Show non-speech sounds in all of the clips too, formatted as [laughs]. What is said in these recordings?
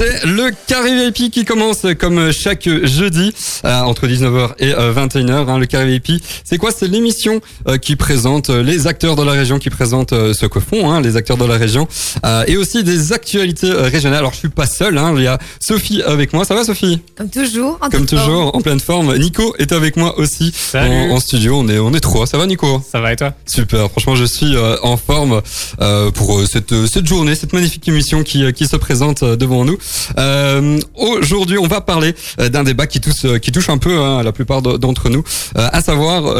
C'est le Carré VIP qui commence comme chaque jeudi euh, entre 19h et 21h. Hein. Le Carré VIP, c'est quoi? C'est l'émission euh, qui présente les acteurs de la région, qui présente euh, ce que font hein, les acteurs de la région et aussi des actualités régionales. Alors je suis pas seul, hein. il y a Sophie avec moi. Ça va Sophie? Comme toujours. En comme toujours, en pleine forme. Nico est avec moi aussi en, en, studio. On est on est trois. Ça va Nico? Ça va et toi? Super. Franchement, je suis en forme pour cette cette journée, cette magnifique émission qui qui se présente devant nous. Euh, Aujourd'hui, on va parler euh, d'un débat qui touche, euh, qui touche un peu hein, la plupart d'entre nous, euh, à savoir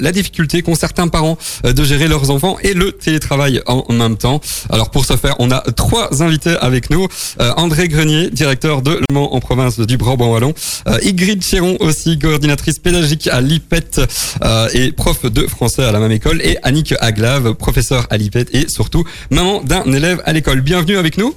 la difficulté qu'ont certains parents de gérer leurs enfants et le télétravail en même temps. Alors pour ce faire, on a trois invités avec nous. André Grenier, directeur de Le Mans en province du Brabant-Wallon. Ygritte Chéron aussi, coordinatrice pédagogique à l'IPET et prof de français à la même école. Et Annick Aglave, professeur à l'IPET et surtout maman d'un élève à l'école. Bienvenue avec nous.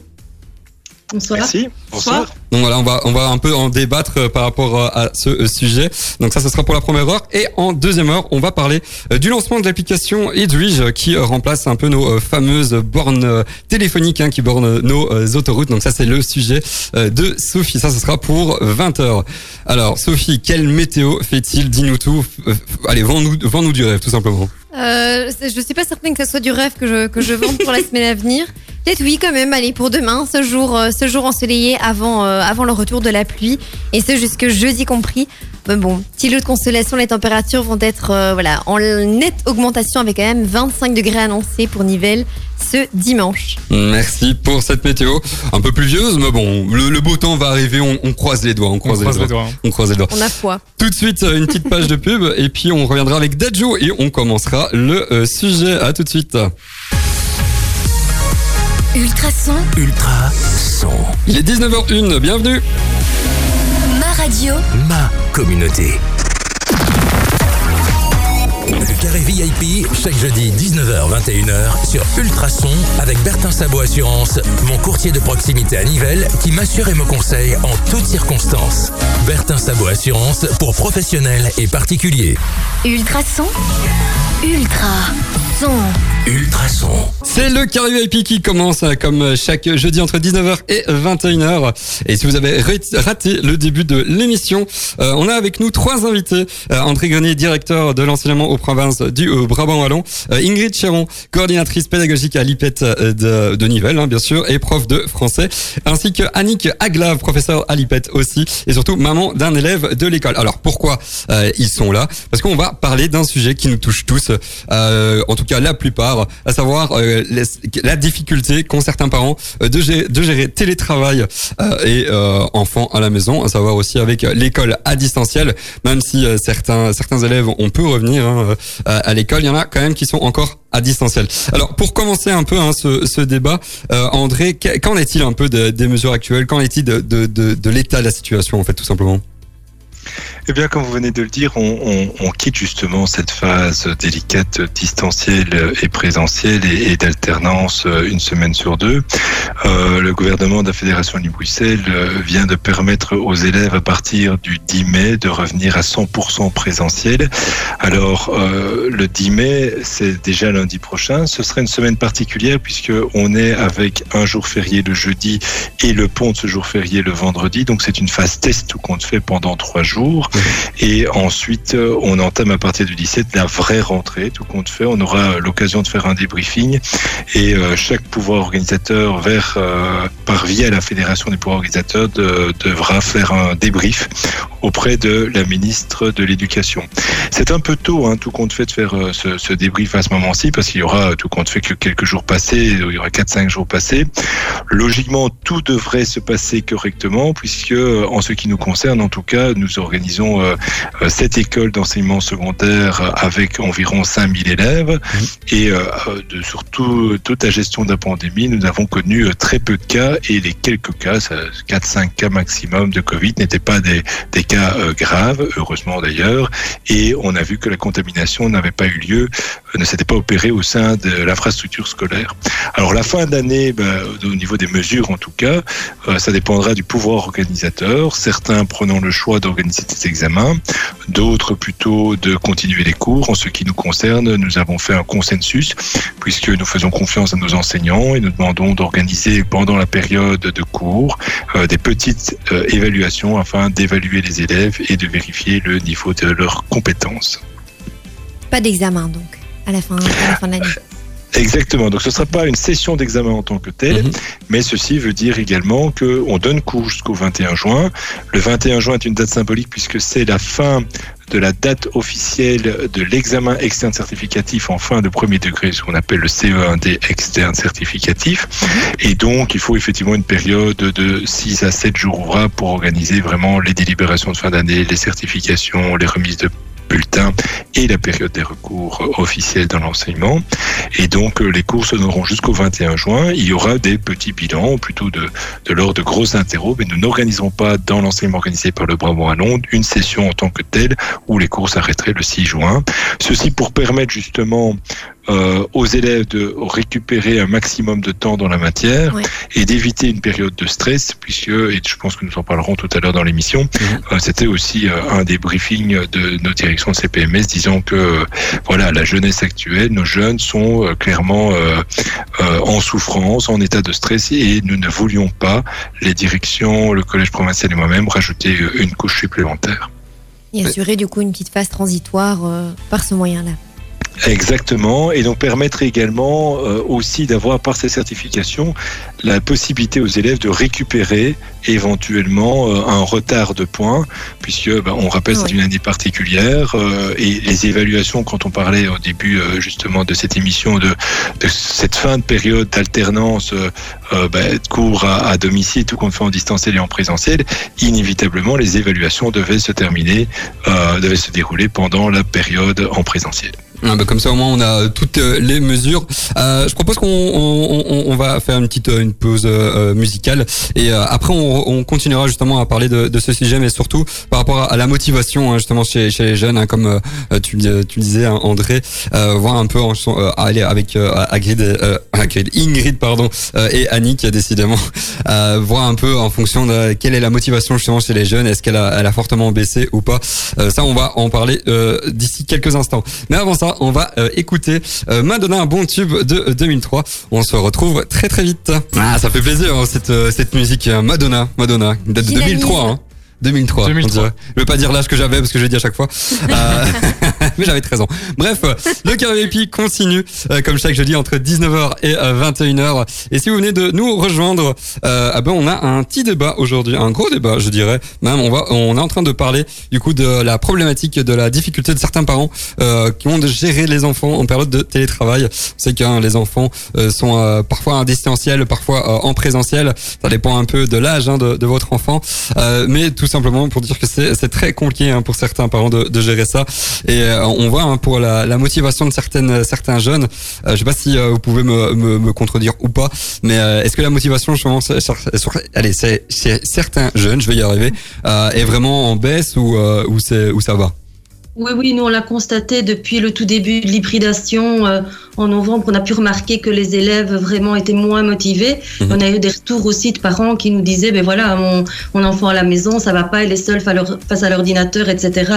Bonsoir. Merci. Bonsoir. Donc voilà, on va on va un peu en débattre euh, par rapport euh, à ce euh, sujet. Donc ça, ce sera pour la première heure. Et en deuxième heure, on va parler du lancement de l'application Edwige qui remplace un peu nos fameuses bornes téléphoniques hein, qui bornent nos autoroutes. Donc ça, c'est le sujet de Sophie. Ça, ce sera pour 20 heures. Alors Sophie, quelle météo fait-il? Dis-nous tout. Allez, vends-nous vends-nous du rêve, tout simplement. Euh, je suis pas certaine que ce soit du rêve que je, que je vende pour la semaine à venir. Peut-être oui quand même, allez pour demain, ce jour, euh, ce jour ensoleillé avant, euh, avant le retour de la pluie, et ce jusque jeudi compris. Mais bon, petit lot de consolation, les températures vont être euh, voilà en nette augmentation avec quand même 25 degrés annoncés pour Nivelles ce dimanche. Merci pour cette météo un peu pluvieuse, mais bon, le, beau temps va arriver, on, croise les doigts, on croise, les, doigts. On croise les doigts. On a foi. Tout de suite, une petite page de pub, et puis on reviendra avec Dadjo et on commencera le sujet. À tout de suite. Ultrason. Ultrason. Il est 19h01, bienvenue. Ma radio. Ma communauté. Le carré VIP, chaque jeudi 19h-21h sur Ultrason avec Bertin Sabot Assurance, mon courtier de proximité à Nivelles qui m'assure et me conseille en toutes circonstances. Bertin Sabot Assurance pour professionnels et particuliers. Ultrason. Ultra. Son. Ultrason. C'est le Carré VIP qui commence euh, comme chaque jeudi entre 19h et 21h. Et si vous avez raté le début de l'émission, euh, on a avec nous trois invités. Euh, André Grenier, directeur de l'enseignement aux provinces du Brabant-Wallon. Ingrid Chéron, coordinatrice pédagogique à l'IPET de, de Nivelles, hein, bien sûr, et prof de français. Ainsi que Annick Aglave, professeur à l'IPET aussi. Et surtout, maman d'un élève de l'école. Alors pourquoi ils sont là? Parce qu'on va parler d'un sujet qui nous touche tous, en tout cas la plupart, à savoir la difficulté qu'ont certains parents euh, de gérer, télétravail euh, et euh, enfants à la maison, à savoir aussi avec l'école à distanciel, même si certains certains élèves on peut revenir hein, à l'école, il y en a quand même qui sont encore à distanciel. Alors pour commencer un peu hein, ce, ce, débat, André, qu'en est-il un peu des mesures actuelles? Qu'en est-il de, de l'état de la situation en fait tout simplement? Eh bien, comme vous venez de le dire, on, quitte justement cette phase délicate, distancielle et présentielle et, d'alternance euh, une semaine sur deux. Euh, le gouvernement de la Fédération Wallonie-Bruxelles euh, vient de permettre aux élèves à partir du 10 mai de revenir à 100% présentiel. Alors, le 10 mai, c'est déjà lundi prochain. Ce sera une semaine particulière puisque on est avec un jour férié le jeudi et le pont de ce jour férié le vendredi. Donc, c'est une phase test qu'on fait pendant trois jours. Et ensuite, euh, on entame à partir du 17 la vraie rentrée, tout compte fait. On aura l'occasion de faire un débriefing et euh, chaque pouvoir organisateur euh, par via la Fédération des pouvoirs organisateurs de, devra faire un débrief auprès de la ministre de l'Éducation. C'est un peu tôt, hein, tout compte fait, de faire ce, ce débrief à ce moment-ci parce qu'il y aura tout compte fait que quelques jours passés, il y aura 4-5 jours passés. Logiquement, tout devrait se passer correctement puisque, en ce qui nous concerne, en tout cas, nous organisons cette euh, école d'enseignement secondaire avec environ 5000 élèves. Mmh. Et euh, de, sur toute la gestion de la pandémie, nous avons connu euh, très peu de cas et les quelques cas, 4-5 cas maximum de Covid, n'étaient pas des, des cas graves, heureusement d'ailleurs. Et on a vu que la contamination n'avait pas eu lieu, ne s'était pas opérée au sein de l'infrastructure scolaire. Alors la fin d'année, ben, au niveau des mesures en tout cas, ça dépendra du pouvoir organisateur. Certains prenant le choix d'organiser des examens, d'autres plutôt de continuer les cours. En ce qui nous concerne, nous avons fait un consensus puisque nous faisons confiance à nos enseignants et nous demandons d'organiser pendant la période de cours euh, des petites euh, évaluations afin d'évaluer les élèves et de vérifier le niveau de leurs compétences. Pas d'examen donc à la fin, à la fin de l'année. Exactement. Donc, ce ne sera pas une session d'examen en tant que telle, Mhm. mais ceci veut dire également qu'on donne cours jusqu'au 21 juin. Le 21 juin est une date symbolique puisque c'est la fin de la date officielle de l'examen externe certificatif en fin de premier degré, ce qu'on appelle le CE1D externe certificatif. Et donc, il faut effectivement une période de 6 à 7 jours ouvrables pour organiser vraiment les délibérations de fin d'année, les certifications, les remises de bulletins et la période des recours officiels dans l'enseignement. Et donc, euh, les cours se donneront jusqu'au 21 juin. Il y aura des petits bilans, plutôt de, de l'ordre de grosses interros, mais nous n'organiserons pas dans l'enseignement organisé par le Brabant à Londres une session en tant que telle où les cours s'arrêteraient le 6 juin. Ceci pour permettre justement euh, aux élèves de récupérer un maximum de temps dans la matière et d'éviter une période de stress, puisque, et je pense que nous en parlerons tout à l'heure dans l'émission, euh, c'était aussi euh, un des briefings de nos directions de CPMS disant que voilà la jeunesse actuelle, nos jeunes sont euh, clairement euh, euh, en souffrance, en état de stress et nous ne voulions pas les directions, le collège provincial et moi-même rajouter une couche supplémentaire. Et assurer du coup une petite phase transitoire euh, par ce moyen-là. Exactement, et donc permettre également euh, aussi d'avoir par ces certifications la possibilité aux élèves de récupérer éventuellement euh, un retard de points, puisque ben, on rappelle c'est Oui. une année particulière euh, et les évaluations quand on parlait au début justement de cette émission de, de cette fin de période d'alternance ben, de cours à, à domicile tout qu'on fait en distanciel et en présentiel, inévitablement les évaluations devaient se terminer, devaient se dérouler pendant la période en présentiel. Ah bah comme ça au moins on a toutes euh, les mesures. Euh, je propose qu'on on, on- on va faire une petite euh, une pause euh, musicale. Et euh, après on, on continuera justement à parler de, de ce sujet mais surtout par rapport à, la motivation hein, justement chez, chez les jeunes hein, comme euh, tu, tu disais hein, André euh, voir un peu en, euh, aller avec euh, Hagrid, euh, [coughs] Hagrid, Ingrid pardon euh, et Annick décidément [laughs] euh, voir un peu en fonction de quelle est la motivation justement chez les jeunes. Est-ce qu'elle a, elle a fortement baissé ou pas? Euh, ça on va en parler euh, d'ici quelques instants. Mais avant ça on va euh, écouter euh, Madonna un bon tube de euh, 2003 on se retrouve très très vite ah ça fait plaisir hein, cette euh, cette musique euh, Madonna Madonna date de Dynamisme. 2003 hein. 2003, 2003. on dirait. Je veux pas dire l'âge que j'avais parce que je l'ai dit à chaque fois. [laughs] Euh, [laughs] mais j'avais 13 ans. Bref, euh, le carré épi continue euh, comme chaque jeudi entre 19h et euh, 21h. Et si vous venez de nous rejoindre, euh, ah ben on a un petit débat aujourd'hui, un gros débat, je dirais. Même on va, on est en train de parler du coup de la problématique de la difficulté de certains parents euh, qui ont de gérer les enfants en période de télétravail. C'est que hein, les enfants euh, sont euh, parfois en distanciel, parfois euh, en présentiel. Ça dépend un peu de l'âge hein, de, de votre enfant, Euh, mais tout simplement pour dire que c'est très compliqué hein, pour certains parents de, gérer ça. Et euh, on voit hein, pour la, motivation de certaines certains jeunes. Euh, je sais pas si euh, vous pouvez me, contredire ou pas, mais euh, est-ce que la motivation, justement, sur- allez, c'est certains jeunes, je vais y arriver, est vraiment en baisse ou où ça va? Oui, oui, nous on l'a constaté depuis le tout début de l'hybridation en novembre. On a pu remarquer que les élèves vraiment étaient moins motivés. Mhm. On a eu des retours aussi de parents qui nous disaient, ben voilà, mon, mon enfant à la maison, ça va pas, il est seul face à l'ordinateur, etc.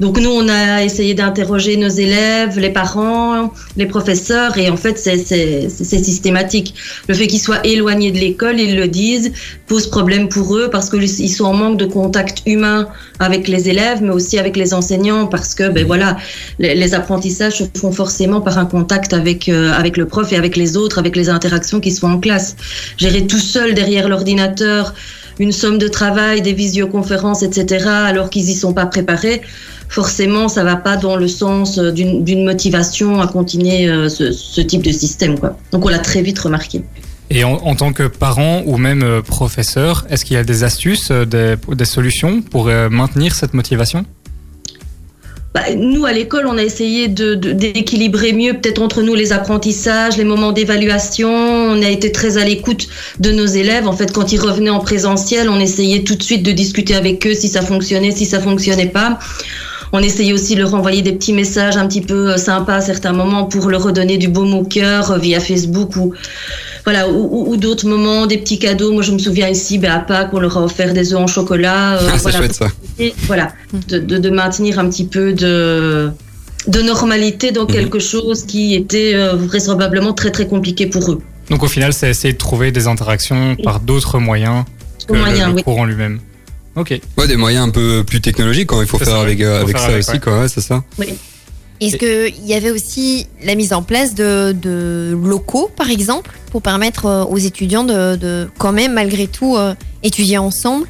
Donc nous on a essayé d'interroger nos élèves, les parents, les professeurs, et en fait c'est systématique. Le fait qu'ils soient éloignés de l'école, ils le disent, pose problème pour eux parce qu'ils sont en manque de contact humain avec les élèves, mais aussi avec les enseignants, parce que ben voilà, les, les apprentissages se font forcément par un contact avec euh, avec le prof et avec les autres, avec les interactions qui se font en classe. Gérer tout seul derrière l'ordinateur une somme de travail, des visioconférences, etc., alors qu'ils y sont pas préparés, forcément, ça va pas dans le sens euh, d'une motivation à continuer euh, ce, type de système. Donc on l'a très vite remarqué. Et en, tant que parent ou même professeur, est-ce qu'il y a des astuces, des, solutions pour maintenir cette motivation? Bah, nous, à l'école, on a essayé de- de- d'équilibrer mieux, peut-être entre nous, les apprentissages, les moments d'évaluation. On a été très à l'écoute de nos élèves. En fait, quand ils revenaient en présentiel, on essayait tout de suite de discuter avec eux si ça fonctionnait, si ça fonctionnait pas. on essayait aussi de leur envoyer des petits messages un petit peu euh, sympas à certains moments pour leur redonner du baume au cœur euh, via Facebook ou voilà ou, ou- d'autres moments, des petits cadeaux. Moi, je me souviens ici, ben, à Pâques, on leur a offert des œufs en chocolat. euh, Ah, voilà, chouette ça. Et voilà, de, de, de maintenir un petit peu de, de normalité dans Mhm. quelque chose qui était euh, vraisemblablement très très compliqué pour eux. Donc au final, c'est essayer de trouver des interactions par d'autres moyens que moyen, le, le oui. en lui-même. Ok. Ouais, des moyens un peu plus technologiques quand il faut faire ça, avec, euh, faut avec faire ça avec, aussi, ouais. quoi. Ouais, c'est ça. Est-ce qu'il y avait aussi la mise en place de, de locaux, par exemple, pour permettre euh, aux étudiants de, de quand même, malgré tout, euh, étudier ensemble?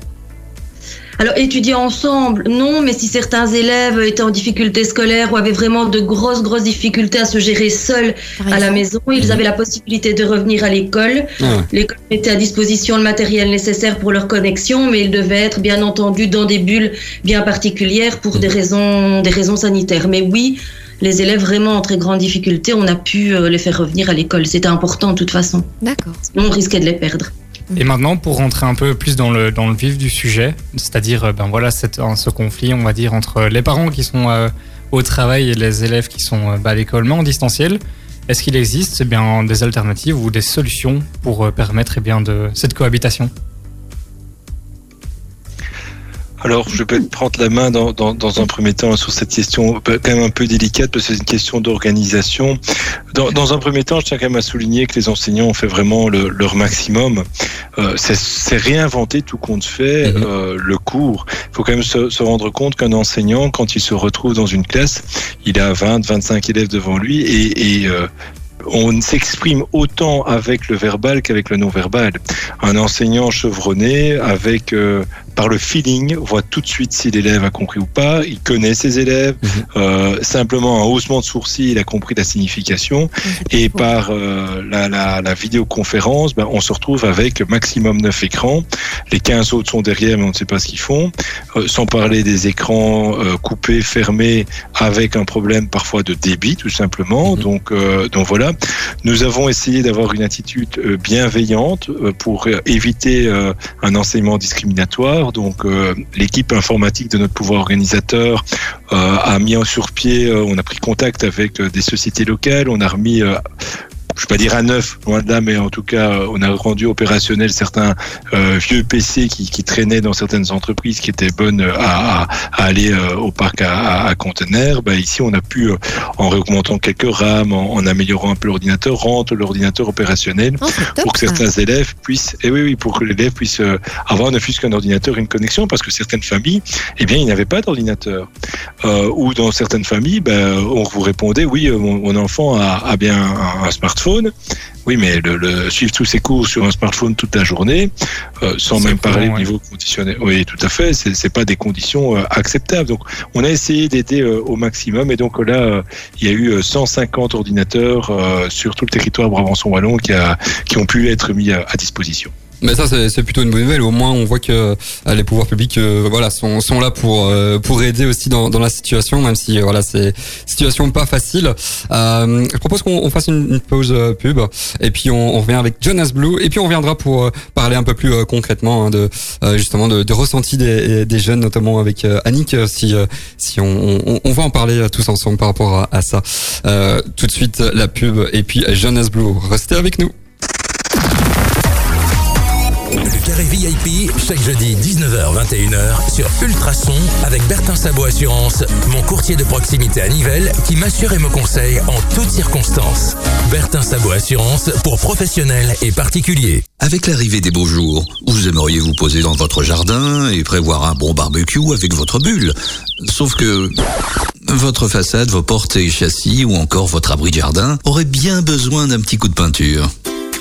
Alors étudier ensemble, non, mais si certains élèves étaient en difficulté scolaire ou avaient vraiment de grosses grosses difficultés à se gérer seuls à la maison, ils Mhm. avaient la possibilité de revenir à l'école. Ah, L'école mettait à disposition le matériel nécessaire pour leur connexion, mais ils devaient être bien entendu dans des bulles bien particulières pour des raisons, des raisons sanitaires. Mais oui, les élèves vraiment en très grande difficulté, on a pu euh, les faire revenir à l'école. C'était important de toute façon. D'accord. Sinon, on risquait de les perdre. Et maintenant, pour rentrer un peu plus dans le, vif du sujet, c'est-à-dire euh, ben voilà cette, hein, ce conflit, on va dire, entre les parents qui sont euh, au travail et les élèves qui sont euh, bah, à l'école, mais en distanciel, est-ce qu'il existe eh bien, des alternatives ou des solutions pour permettre eh bien, de, cette cohabitation? Alors, je vais prendre la main dans, dans, dans un premier temps sur cette question bah, quand même un peu délicate parce que c'est une question d'organisation. Dans, dans un premier temps, je tiens quand même à souligner que les enseignants ont fait vraiment le- leur maximum. Euh, c'est- réinventer tout compte fait Mhm. euh, le cours. Il faut quand même se, se rendre compte qu'un enseignant, quand il se retrouve dans une classe, il a 20, 25 élèves devant lui et, et euh, on s'exprime autant avec le verbal qu'avec le non-verbal. Un enseignant chevronné, avec euh, par le feeling, voit tout de suite si l'élève a compris ou pas. Il connaît ses élèves. Mhm. Euh, simplement un haussement de sourcil, il a compris la signification. Et par euh, la, la, la vidéoconférence, ben, on se retrouve avec maximum 9 écrans. Les 15 autres sont derrière, mais on ne sait pas ce qu'ils font. Euh, sans parler des écrans euh, coupés, fermés, avec un problème parfois de débit, tout simplement. Mhm. Donc, euh, donc voilà. Nous avons essayé d'avoir une attitude bienveillante pour éviter un enseignement discriminatoire. Donc, euh, l'équipe informatique de notre pouvoir organisateur euh, a mis sur pied, euh, on a pris contact avec des sociétés locales, on a remis je vais pas dire à neuf, loin de là, mais en tout cas, euh, on a rendu opérationnel certains euh, vieux PC qui, qui traînaient dans certaines entreprises qui étaient bonnes euh, à, à, à aller euh, au parc à, conteneurs. Ben, ici, on a pu, euh, en augmentant quelques RAM, en, en améliorant un peu l'ordinateur, rendre l'ordinateur opérationnel Oh, top, pour que ça. certains élèves puissent, et oui, oui, pour que l'élève puisse avoir ne fût-ce qu'un ordinateur, une connexion, parce que certaines familles, eh bien, ils n'avaient pas d'ordinateur. Ou dans certaines familles, ben, on vous répondait, oui, mon, mon enfant a, a bien un, un smartphone. Oui, mais le, le- suivre tous ses cours sur un smartphone toute la journée, euh, sans même parler au ouais. niveau conditionnel. Oui, tout à fait. C'est c'est pas des conditions euh, acceptables. Donc, on a essayé d'aider euh, au maximum. Et donc là, il y a eu euh, 150 ordinateurs sur tout le territoire Brabançon-Wallon qui, a, qui ont pu être mis à, à disposition. Mais ça, c'est plutôt une bonne nouvelle. Au moins, on voit que euh, les pouvoirs publics, euh, voilà, sont, sont là pour euh, pour aider aussi dans, dans la situation, même si voilà, c'est situation pas facile. Euh, je propose qu'on on fasse une, une pause euh, pub et puis on, on revient avec Jonas Blue et puis on reviendra pour euh, parler un peu plus concrètement hein, de justement de, de ressenti des, des jeunes, notamment avec Annick, si si on, on, on va en parler tous ensemble par rapport à, à ça. Tout de suite la pub et puis Jonas Blue. Restez avec nous. Le carré VIP, chaque jeudi 19h-21h sur Ultrason avec Bertin Sabot Assurance, mon courtier de proximité à Nivelles qui m'assure et me conseille en toutes circonstances. Bertin Sabot Assurance pour professionnels et particuliers. Avec l'arrivée des beaux jours, vous aimeriez vous poser dans votre jardin et prévoir un bon barbecue avec votre bulle. Sauf que votre façade, vos portes et châssis ou encore votre abri de jardin auraient bien besoin d'un petit coup de peinture.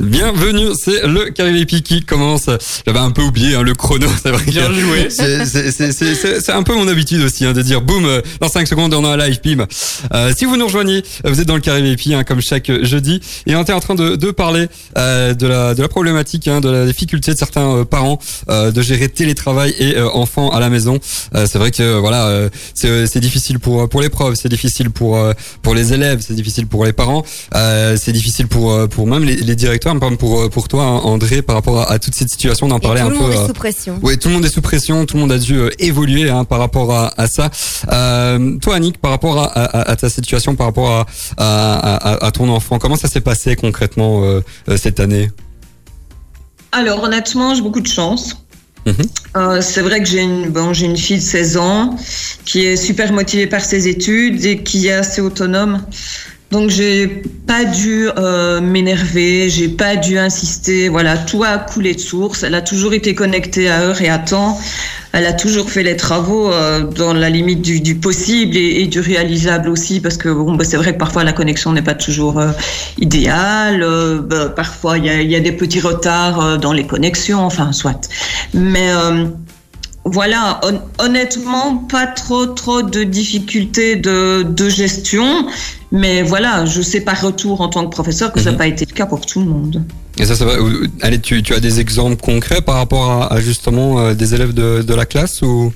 Bienvenue, c'est le Caribepi qui commence. J'avais un peu oublié hein, le chrono, [laughs] c'est vrai. Bien joué. C'est- un peu mon habitude aussi hein, de dire boum, euh, dans 5 secondes on a un live, pim. Euh, si vous nous rejoignez, euh, vous êtes dans le Caribepi hein, comme chaque euh, jeudi et on était en train de, de parler euh, de, la, de la problématique, hein, de la difficulté de certains parents euh, de gérer télétravail et euh, enfants à la maison. Euh, c'est vrai que voilà, euh, c'est difficile pour pour les profs, c'est difficile pour pour les élèves, c'est difficile pour les parents, euh, c'est difficile pour pour même les, les directeurs, même pour euh, pour toi hein, André par rapport à, à toute cette situation, on en parlait tout un le peu. monde euh, est sous pression. oui, tout le monde est sous pression, tout le monde a dû euh, évoluer hein, par rapport à, à ça. Euh, toi, Annick, par rapport à, à- à ta situation, par rapport à, à, à- à ton enfant, comment ça s'est passé concrètement euh, euh, cette année? Alors honnêtement, j'ai beaucoup de chance. Mhm. Euh, c'est vrai que j'ai une, bon, j'ai une fille de 16 ans qui est super motivée par ses études et qui est assez autonome. Donc j'ai pas dû euh, m'énerver, j'ai pas dû insister. Voilà, tout a coulé de source. Elle a toujours été connectée à heure et à temps. Elle a toujours fait les travaux euh, dans la limite du, du possible et, du réalisable aussi, parce que bon, bah, c'est vrai que parfois la connexion n'est pas toujours euh, idéale. euh, bah, parfois il y a, y a des petits retards euh, dans les connexions, enfin soit. Mais euh, voilà, hon- honnêtement, pas trop trop de difficultés de, de gestion. Mais voilà, je sais par retour en tant que professeur que ça n'a Mhm. pas été le cas pour tout le monde. Et ça, ça va. Allez, tu, tu as des exemples concrets par rapport à, à justement euh, des élèves de, de la classe ou?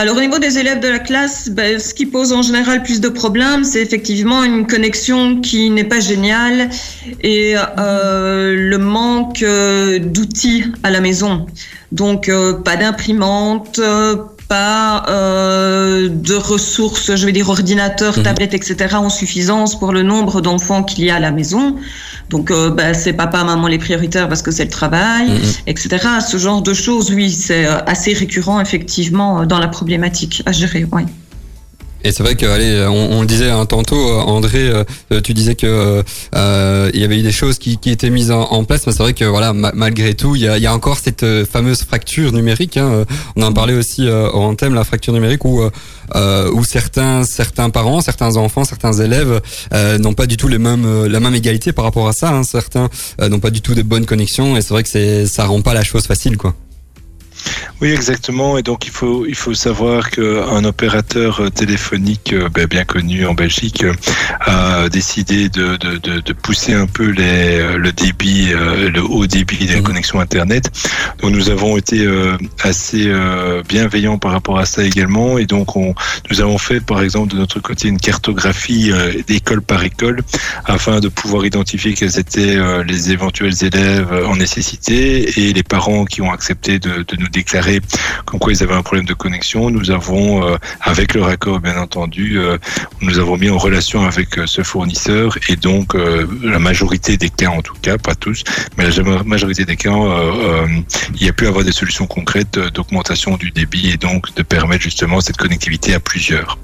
Alors au niveau des élèves de la classe, ben, ce qui pose en général plus de problèmes, c'est effectivement une connexion qui n'est pas géniale et euh, le manque euh, d'outils à la maison. Donc euh, pas d'imprimante, euh, pas euh, de ressources, je veux dire ordinateur, Mhm. tablette, etc. en suffisance pour le nombre d'enfants qu'il y a à la maison. Donc euh, ben, c'est papa, maman les prioritaires parce que c'est le travail Mhm. etc. Ce genre de choses, oui, c'est euh, assez récurrent effectivement euh, dans la problématique à gérer. Ouais. Et c'est vrai que, allez, on, on le disait hein, tantôt, euh, André, euh, euh, tu disais que euh, euh, il y avait eu des choses qui, qui étaient mises en, en place, mais c'est vrai que voilà, ma- malgré tout, il y a, y a encore cette fameuse fracture numérique. Hein, on en parlait aussi euh, en thème, la fracture numérique, où où certains certains parents, certains enfants, certains élèves n'ont pas du tout les mêmes la même égalité par rapport à ça. Hein, certains n'ont pas du tout de bonnes connexions, et c'est vrai que c'est ça rend pas la chose facile, quoi. Oui, exactement. Et donc, il faut, il faut savoir qu'un opérateur téléphonique euh, ben, bien connu en Belgique euh, a décidé de, de, de, de pousser un peu les, euh, le débit, le haut débit des Mhm. connexions Internet. Donc, nous avons été assez bienveillants par rapport à ça également. Et donc, on, nous avons fait, par exemple, de notre côté, une cartographie d'école par école afin de pouvoir identifier quels étaient les éventuels élèves en nécessité et les parents qui ont accepté de, de nous déclarer comme quoi ils avaient un problème de connexion. Nous avons, euh, avec leur accord bien entendu, euh, nous avons mis en relation avec euh, ce fournisseur et donc la majorité des cas, en tout cas, pas tous, mais la majorité des cas, il y a pu avoir des solutions concrètes d'augmentation du débit et donc de permettre justement cette connectivité à plusieurs.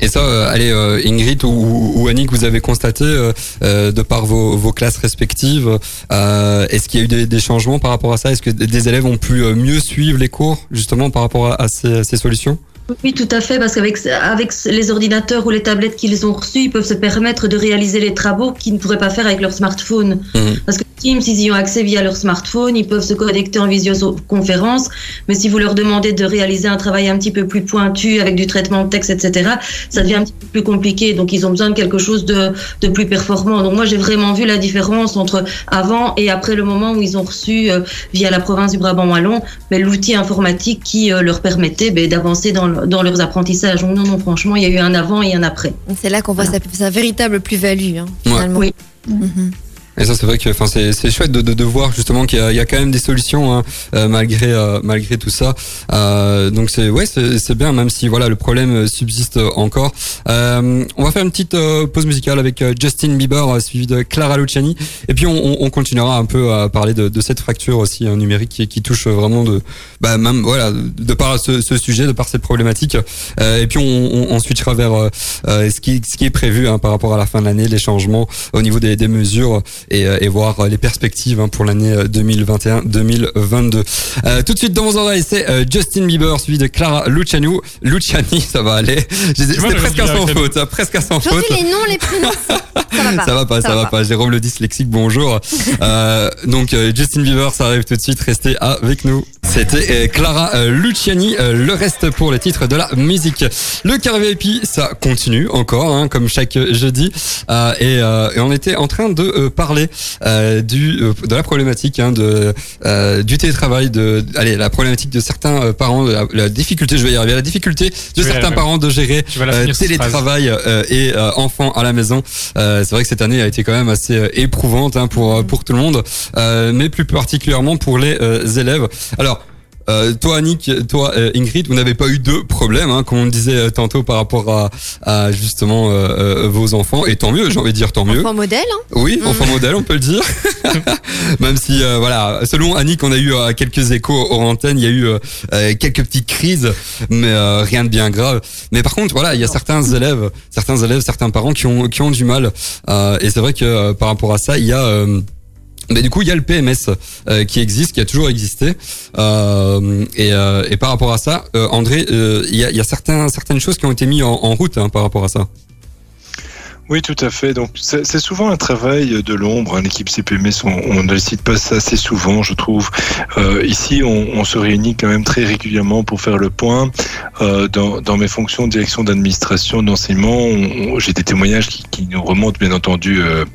Et ça, euh, allez, euh, Ingrid ou, ou Annick, vous avez constaté, euh, de par vos, classes respectives, est-ce qu'il y a eu des, changements par rapport à ça? Est-ce que des élèves ont pu mieux suivre les cours, justement, par rapport à ces solutions? Oui, tout à fait, parce qu'avec avec les ordinateurs ou les tablettes qu'ils ont reçus, ils peuvent se permettre de réaliser les travaux qu'ils ne pourraient pas faire avec leur smartphone. Mhm. Parce que Teams, ils y ont accès via leur smartphone, ils peuvent se connecter en visioconférence, mais si vous leur demandez de réaliser un travail un petit peu plus pointu avec du traitement de texte, etc., ça devient un petit peu plus compliqué. Donc, ils ont besoin de quelque chose de, de plus performant. Donc, moi, j'ai vraiment vu la différence entre avant et après le moment où ils ont reçu, euh, via la province du Brabant-Wallon, mais l'outil informatique qui euh, leur permettait ben, d'avancer dans, le- dans leurs apprentissages. Donc, non, non, franchement, il y a eu un avant et un après. C'est là qu'on voit sa, sa véritable plus-value, hein, finalement. Oui. Mhm. Et ça, c'est vrai que, enfin, c'est c'est chouette de, de, de voir justement qu'il y, a- il y a quand même des solutions hein, euh, malgré euh, malgré tout ça. Euh, donc c'est ouais, c'est c'est bien, même si voilà le problème euh, subsiste encore. Euh, on va faire une petite euh, pause musicale avec Justin Bieber suivi de Clara Luciani, et puis on, on, on continuera un peu à parler de, de cette fracture aussi hein, numérique qui, qui touche vraiment de bah même voilà de par ce, ce sujet, de par cette problématique. Et puis on, on, on switchera vers ce qui ce qui est prévu hein, par rapport à la fin de l'année, les changements au niveau des, des mesures et, euh, et voir euh, les perspectives hein, pour l'année 2021-2022. Euh, tout de suite dans vos oreilles, c'est euh, Justin Bieber suivi de Clara Luciani. Luciani, [laughs] ça va aller. C'était presque un bien, sans c'est- faute, hein, presque un sans faute. Les noms, les prénoms, [laughs] ça va pas. Ça va pas, ça, va, pas. Jérôme le dyslexique, bonjour. euh, donc euh, Justin Bieber, ça arrive tout de suite. Restez avec nous. C'était euh, Clara euh, Luciani. le reste pour les titres de la musique. Le carré VIP, ça continue encore, hein, comme chaque jeudi. Euh, et, euh, et on était en train de euh, parler euh, du euh, de la problématique hein, de euh, du télétravail, de allez la problématique de certains euh, parents, de la, la difficulté, je vais y arriver, la difficulté de certains parents de gérer euh, télétravail euh, et euh, enfants à la maison. Euh, c'est vrai que cette année a été quand même assez euh, éprouvante hein, pour euh, pour tout le monde, euh, mais plus particulièrement pour les élèves. Alors. Euh, toi, Annick, toi, euh, Ingrid, vous n'avez pas eu de problème, hein, comme on disait euh, tantôt par rapport à, à justement euh, euh, vos enfants, et tant mieux, j'ai envie de dire tant mieux. Enfant modèle, hein. Oui, Mm. enfant modèle, on peut le dire. [laughs] Même si, euh, voilà, selon Annick, on a eu quelques échos hors antenne, il y a eu quelques petites crises, mais euh, rien de bien grave. Mais par contre, voilà, il y a certains élèves, certains élèves, certains parents qui ont qui ont du mal. Euh, et c'est vrai que par rapport à ça, il y a euh, mais du coup, il y a le PMS euh, qui existe, qui a toujours existé. Euh, et, euh, et par rapport à ça, André, il y, a, y certaines choses qui ont été mises en, en route hein, par rapport à ça. Oui, tout à fait. Donc, c'est souvent un travail de l'ombre. hein. L'équipe CPMS, on, on ne le cite pas ça assez souvent, je trouve. Euh, ici, on, on se réunit quand même très régulièrement pour faire le point. Euh, dans, dans mes fonctions de direction d'administration d'enseignement, j'ai des témoignages qui, qui nous remontent, bien entendu, euh,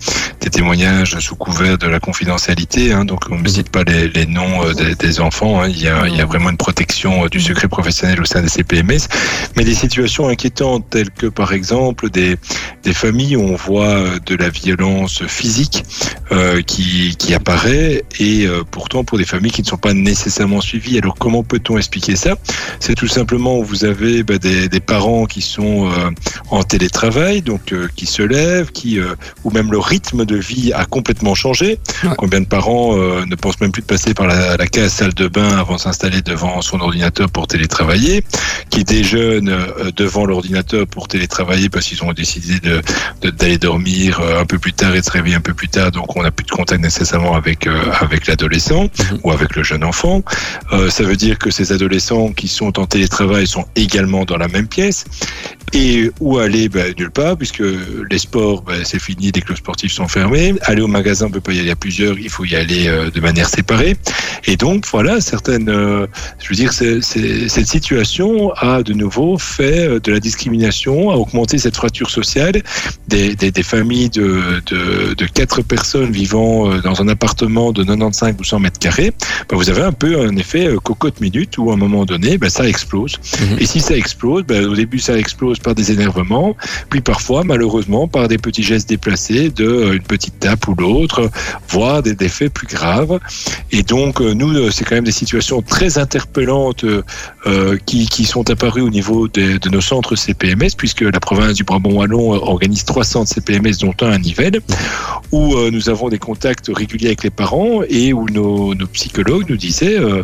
des témoignages sous couvert de la confidentialité. hein. donc, on ne cite pas les, les noms des, des enfants. hein. Il, y a, il y a vraiment une protection du secret professionnel au sein des CPMS. Mais des situations inquiétantes, telles que, par exemple, des des familles on voit euh, de la violence physique euh, qui, qui apparaît et euh, pourtant pour des familles qui ne sont pas nécessairement suivies. Alors comment peut-on expliquer ça? C'est tout simplement où vous avez bah, des, des parents qui sont euh, en télétravail, donc qui se lèvent, qui ou même le rythme de vie a complètement changé. Ouais. Combien de parents ne pensent même plus de passer par la, la case salle de bain avant de s'installer devant son ordinateur pour télétravailler, qui déjeunent devant l'ordinateur pour télétravailler parce qu'ils ont décidé de- d'aller dormir euh, un peu plus tard et de se réveiller un peu plus tard, donc on n'a plus de contact nécessairement avec euh, avec l'adolescent Mhm. ou avec le jeune enfant. Euh, ça veut dire que ces adolescents qui sont en télétravail sont également dans la même pièce. Et où aller ben, Nulle part, puisque les sports, ben, c'est fini, les clubs sportifs sont fermés. Aller au magasin, on peut pas y aller à plusieurs, il faut y aller euh, de manière séparée. Et donc, voilà, certaines, euh, je veux dire, c'est- c'est- cette situation a de nouveau fait de la discrimination, a augmenté cette fracture sociale des, des, des familles de, de, de quatre personnes vivant euh, dans un appartement de 95 ou 100 mètres carrés. Ben, vous avez un peu un effet euh, cocotte minute où à un moment donné, ben, ça explose. Mhm. Et si ça explose, ben, au début ça explose par des énervements, puis parfois malheureusement par des petits gestes déplacés de euh, une petite tape ou l'autre, voire des défaits plus graves. Et donc nous, c'est quand même des situations très interpellantes euh, qui, qui sont apparues au niveau des- de nos centres CPMS, puisque la province du Brabant-Wallon organise trois centres CPMS, dont un à Nivelles, où euh, nous avons des contacts réguliers avec les parents et où nos, nos psychologues nous disaient euh,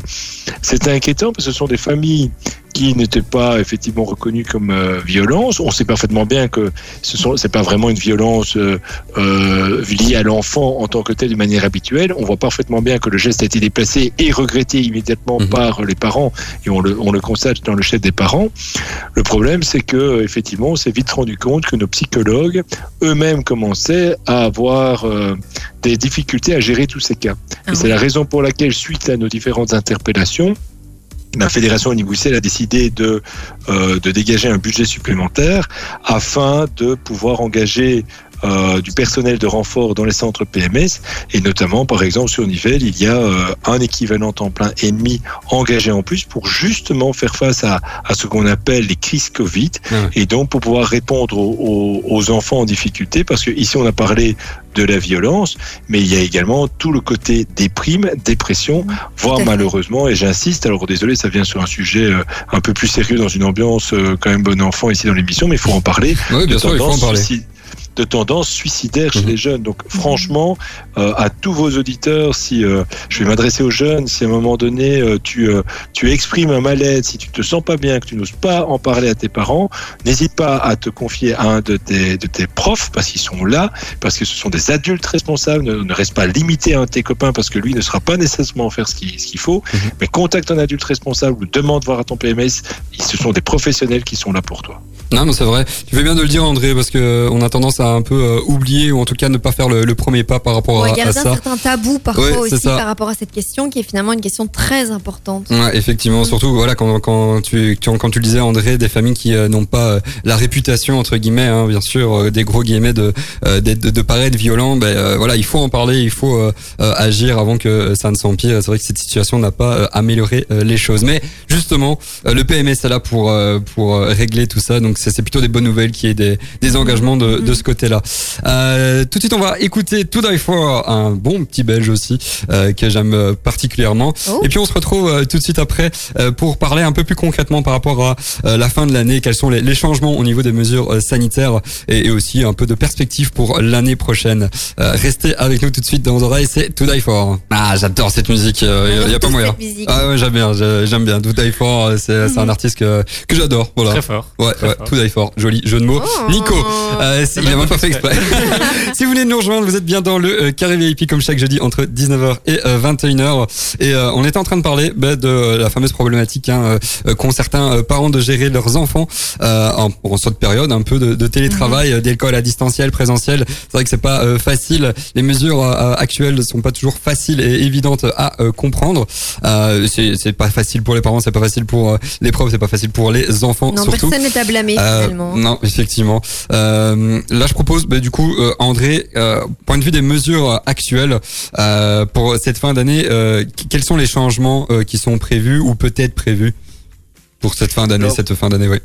c'est inquiétant parce que ce sont des familles qui n'étaient pas effectivement reconnues comme euh, violence. On sait parfaitement bien que ce sont c'est pas vraiment une violence euh, euh, liée à l'enfant en tant que tel de manière habituelle. On voit parfaitement bien que le geste a été déplacé et regretté immédiatement Mhm. par les parents et on le, on le constate dans le chef des parents. Le problème, c'est que effectivement, on s'est vite rendu compte que nos psychologues eux-mêmes commençaient à avoir euh, des difficultés à gérer tous ces cas. Ah et c'est la raison pour laquelle, suite à nos différentes interpellations, la Fédération Unibruxelles a décidé euh, de dégager un budget supplémentaire afin de pouvoir engager euh, du personnel de renfort dans les centres PMS et notamment par exemple sur Nivelles il y a euh, un équivalent temps plein et demi engagé en plus pour justement faire face à, à ce qu'on appelle les crises Covid Ah ouais. et donc pour pouvoir répondre aux, aux- aux enfants en difficulté parce que ici on a parlé de la violence mais il y a également tout le côté déprime, dépression voire à fait. malheureusement et j'insiste alors désolé ça vient sur un sujet euh, un peu plus sérieux dans une ambiance euh, quand même bon enfant ici dans l'émission mais il faut en parler Oui, bien de sûr, il faut en parler. suicide- de tendance suicidaire chez Mhm. les jeunes. Donc franchement, euh, à tous vos auditeurs, si euh, je vais m'adresser aux jeunes, si à un moment donné euh, tu tu exprimes un mal-être, si tu te sens pas bien, que tu n'oses pas en parler à tes parents, n'hésite pas à te confier à un de tes de tes profs parce qu'ils sont là, parce que ce sont des adultes responsables. Ne, ne reste pas limité à un de tes copains parce que lui ne sera pas nécessairement faire ce qu'il ce qu'il faut. Mhm. Mais contacte un adulte responsable ou demande voir à ton PMS. Ce sont des professionnels qui sont là pour toi. Non, mais c'est vrai. Tu fais bien de le dire, André, parce que euh, on a tendance à un peu euh, oublier ou en tout cas ne pas faire le, le premier pas par rapport On à, à garder un ça. certain tabou parfois Ouais, aussi ça. par rapport à cette question qui est finalement une question très importante. Ouais, effectivement, surtout voilà quand quand tu quand, quand tu le disais André, des familles qui euh, n'ont pas euh, la réputation entre guillemets, hein, bien sûr, des gros guillemets de de, de, de paraître violent, ben voilà, il faut en parler, il faut agir avant que ça ne s'empire. C'est vrai que cette situation n'a pas amélioré les choses, mais justement, le PMS est là pour pour régler tout ça, donc c'est c'est plutôt des bonnes nouvelles qu'il y ait des des engagements de de ce côté-là. Euh, tout de suite, on va écouter To Die For, un bon petit belge aussi euh, que j'aime particulièrement. Oh. Et puis on se retrouve euh, tout de suite après euh, pour parler un peu plus concrètement par rapport à euh, la fin de l'année, quels sont les, les changements au niveau des mesures euh, sanitaires et, et aussi un peu de perspective pour l'année prochaine. Euh, restez avec nous tout de suite dans vos oreilles, c'est To Die For. Ah, j'adore cette musique, il On y, a pas adore moyen. Ah ouais, j'aime bien, j'ai- j'aime bien. To Die For, c'est c'est un artiste que, que j'adore. Voilà. Très fort. Ouais, Très ouais, fort. To Die For, joli jeu de mots. Oh. Nico, euh, il a même pas fait exprès. [laughs] si vous voulez nous rejoindre, vous êtes bien dans le euh, carré VIP comme chaque jeudi entre 19h et euh, 21h. Et euh, on était en train de parler bah, de euh, la fameuse problématique hein, euh, euh, qu'ont certains euh, parents de gérer leurs enfants euh, en, en cette période un peu de, de télétravail, euh, d'école à distanciel, présentiel. C'est vrai que c'est pas euh, facile. Les mesures euh, actuelles ne sont pas toujours faciles et évidentes à euh, comprendre. Euh, c'est c'est pas facile pour les parents, c'est pas facile pour euh, les profs, c'est pas facile pour les enfants Non, surtout. personne n'est à blâmer Euh, finalement. non, effectivement. Euh, là, je propose, bah, du coup, euh, André, euh, point de vue des mesures actuelles euh, pour cette fin d'année, euh, qu- quels sont les changements euh, qui sont prévus ou peut-être prévus pour cette fin d'année, cette fin d'année, oui.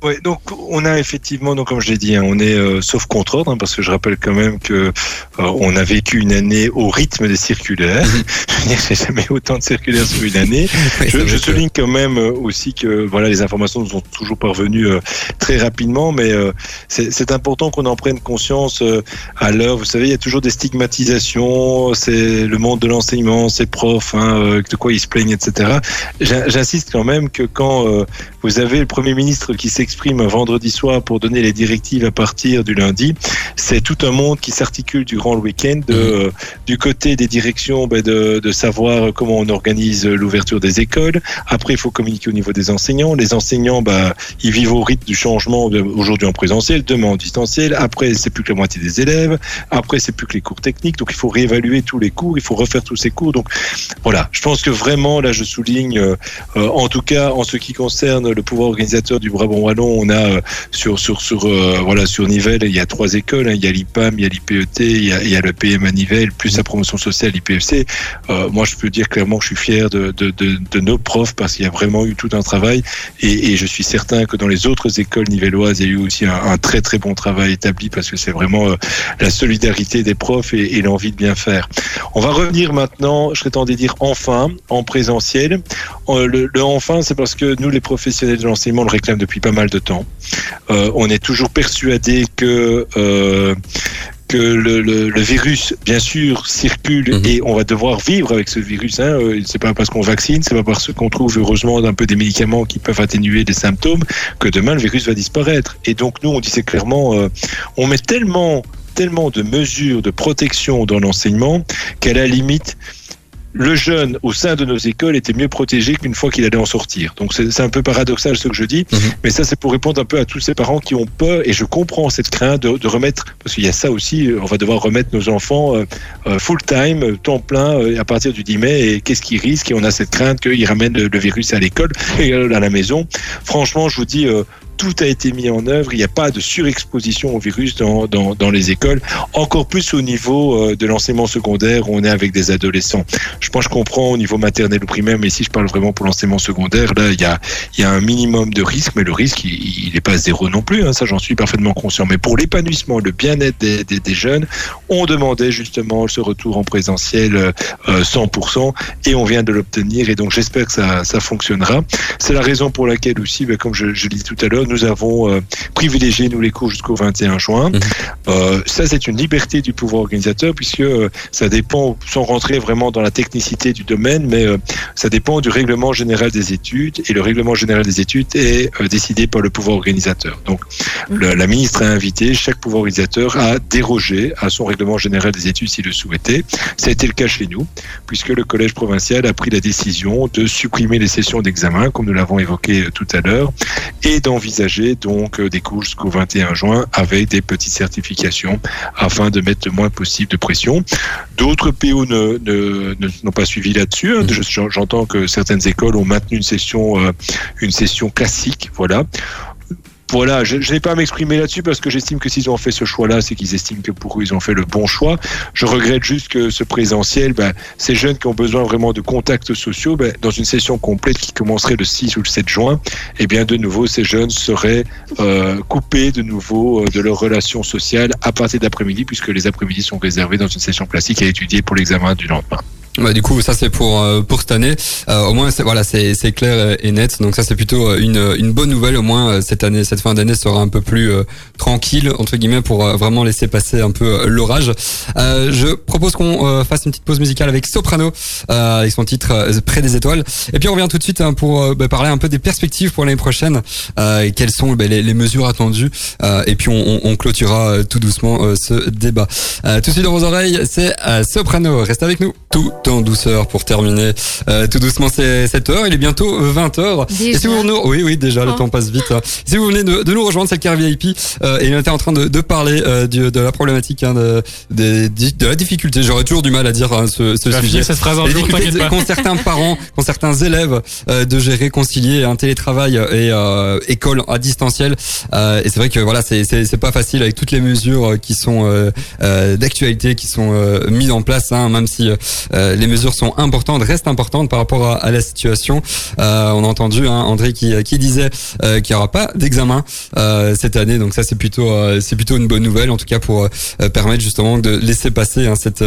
Ouais, donc on a effectivement, donc comme je l'ai dit, hein, on est euh, sauf contre ordre, hein, parce que je rappelle quand même que euh, on a vécu une année au rythme des circulaires. je veux dire, j'ai jamais autant de circulaires sur une année. [laughs] Oui, Je, souligne quand même euh, aussi que voilà, les informations nous sont toujours parvenues euh, très rapidement, mais c'est important qu'on en prenne conscience à l'heure. Vous savez, il y a toujours des stigmatisations. C'est le monde de l'enseignement, c'est profs, hein, de quoi ils se plaignent, etc. J'in- J'insiste quand même que quand vous avez le Premier ministre qui s'exprime vendredi soir pour donner les directives à partir du lundi, c'est tout un monde qui s'articule durant le week-end. Euh, du côté des directions, ben, de, de savoir comment on organise l'ouverture des écoles. Après, il faut communiquer au niveau des enseignants. Les enseignants, ben, ils vivent au rythme du changement aujourd'hui en présentiel, demain en distanciel. Après, c'est plus que la moitié des élèves. Après, c'est plus que les cours techniques. Donc, il faut réévaluer tous les cours. Il faut refaire tous ces cours. Donc, voilà. Je pense que vraiment, là, je souligne, euh, euh, en tout cas, en ce qui concerne le pouvoir organisateur du Brabant On a euh, sur sur sur euh, voilà sur Nivelles, il y a trois écoles. hein. Il y a l'IPAM, il y a l'IPET, il y a, il y le PM à Nivelles, plus la promotion sociale, l'IPFC. Euh, moi, je peux dire clairement que je suis fier de, de, de, nos profs parce qu'il y a vraiment eu tout un travail et, je suis certain que dans les autres écoles nivelloises, il y a eu aussi un, très très bon travail établi parce que c'est vraiment la solidarité des profs et, l'envie de bien faire. On va revenir maintenant, je serais tenté de dire enfin, en présentiel. Le, le enfin, c'est parce que nous, les professionnels de l'enseignement, le réclament depuis pas mal de temps. Euh, on est toujours persuadé que euh, que le, le, le virus, bien sûr, circule Mhm. et on va devoir vivre avec ce virus. Hein. Euh, C'est pas parce qu'on vaccine, c'est pas parce qu'on trouve heureusement un peu des médicaments qui peuvent atténuer les symptômes que demain le virus va disparaître. Et donc nous, on disait clairement, euh, on met tellement tellement de mesures de protection dans l'enseignement qu'à la limite, le jeune au sein de nos écoles était mieux protégé qu'une fois qu'il allait en sortir. Donc c'est un peu paradoxal ce que je dis, Mhm. mais ça c'est pour répondre un peu à tous ces parents qui ont peur et je comprends cette crainte de, de remettre, parce qu'il y a ça aussi, euh, on va devoir remettre nos enfants euh, euh, full time, euh, temps plein euh, à partir du 10 mai et qu'est-ce qu'ils risquent? Et on a cette crainte qu'ils ramènent le, le virus à l'école [laughs] et à la maison. Franchement, je vous dis, euh, tout a été mis en œuvre. Il n'y a pas de surexposition au virus dans, les écoles. Encore plus au niveau euh, de l'enseignement secondaire où on est avec des adolescents. Je pense que je comprends au niveau maternel ou primaire, mais ici je parle vraiment pour l'enseignement secondaire. Là, il y a, un minimum de risque, mais le risque, il n'est pas zéro non plus. Hein, ça, j'en suis parfaitement conscient. Mais pour l'épanouissement, le bien-être des, jeunes, on demandait justement ce retour en présentiel euh, 100% et on vient de l'obtenir. Et donc, j'espère que ça, ça fonctionnera. C'est la raison pour laquelle aussi, ben, comme je, je l'ai dit tout à l'heure, nous avons euh, privilégié, nous, les cours jusqu'au 21 juin. Mhm. Euh, ça, c'est une liberté du pouvoir organisateur puisque euh, ça dépend, sans rentrer vraiment dans la technicité du domaine, mais ça dépend du règlement général des études et le règlement général des études est décidé par le pouvoir organisateur. Donc, le- la ministre a invité chaque pouvoir organisateur à déroger à son règlement général des études s'il le souhaitait. Ça a été le cas chez nous, puisque le collège provincial a pris la décision de supprimer les sessions d'examen, comme nous l'avons évoqué tout à l'heure, et d'envisager donc des cours jusqu'au 21 juin avec des petites certifications afin de mettre le moins possible de pression. D'autres PO ne, ne, ne- n'ont pas suivi là-dessus. hein. Je- J'entends que certaines écoles ont maintenu une session, euh, une session classique. Voilà. Voilà, je, n'ai pas à m'exprimer là-dessus parce que j'estime que s'ils ont fait ce choix-là, c'est qu'ils estiment que pour eux, ils ont fait le bon choix. Je regrette juste que ce présentiel, ben, ces jeunes qui ont besoin vraiment de contacts sociaux, ben, dans une session complète qui commencerait le 6 ou le 7 juin, eh bien, de nouveau, ces jeunes seraient euh, coupés de nouveau euh, de leurs relations sociales à partir d'après-midi, puisque les après-midi sont réservés dans une session classique à étudier pour l'examen du lendemain. Bah, du coup, ça c'est pour euh, pour cette année. Euh, au moins, c'est voilà, c'est c'est clair et net. Donc ça c'est plutôt euh, une une bonne nouvelle. Au moins euh, cette année, cette fin d'année sera un peu plus euh, tranquille entre guillemets pour euh, vraiment laisser passer un peu euh, l'orage. Euh, je propose qu'on euh, fasse une petite pause musicale avec Soprano euh, avec son titre euh, Près des étoiles. Et puis on revient tout de suite hein, pour euh, bah, parler un peu des perspectives pour l'année prochaine. Euh, et quelles sont bah, les, les mesures attendues. Euh, et puis on, on, on clôturera euh, tout doucement euh, ce débat. Euh, tout de suite dans vos oreilles, c'est euh, Soprano. Reste avec nous. Tout en douceur pour terminer. Euh, tout doucement, c'est 7 heures. Il est bientôt 20 heures. Déjà Et si vous nous... Oui, oui, déjà, le Oh. temps passe vite. Si vous venez de, de nous rejoindre, c'est le car VIP. Euh, et on était en train de, de parler euh, du- de la problématique hein, de, de, de la difficulté. J'aurais toujours du mal à dire hein, ce, vas sujet. cette phrase jour, t'inquiète pas. qu'ont certains parents, [laughs] qu'ont certains élèves euh, de gérer, concilier un télétravail et euh, école à distanciel. Euh, et c'est vrai que voilà, c'est pas facile avec toutes les mesures qui sont euh, euh, d'actualité, qui sont euh, mises en place, hein, même si euh, les mesures sont importantes, restent importantes par rapport à, la situation. Euh, on a entendu hein, André qui disait euh, qu'il y aura pas d'examen cette année, donc ça c'est plutôt c'est plutôt une bonne nouvelle en tout cas pour permettre justement de laisser passer hein, cette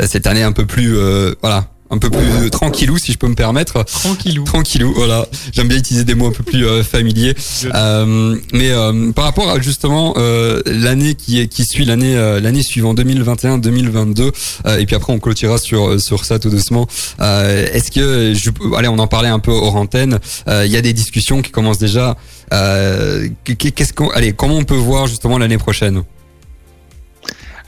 cette année un peu plus voilà un peu plus tranquillou si je peux me permettre. Tranquillou. tranquillou voilà. J'aime bien utiliser des mots un peu plus euh, familiers. Euh, mais euh, par rapport à justement euh, l'année qui est qui suit l'année euh, l'année suivante 2021 2022 euh, et puis après on clôturera sur sur ça tout doucement. Euh, est-ce que je, allez on en parlait un peu hors antenne. Euh, il y a des discussions qui commencent déjà. Euh, qu'est-ce qu'on allez comment on peut voir justement l'année prochaine?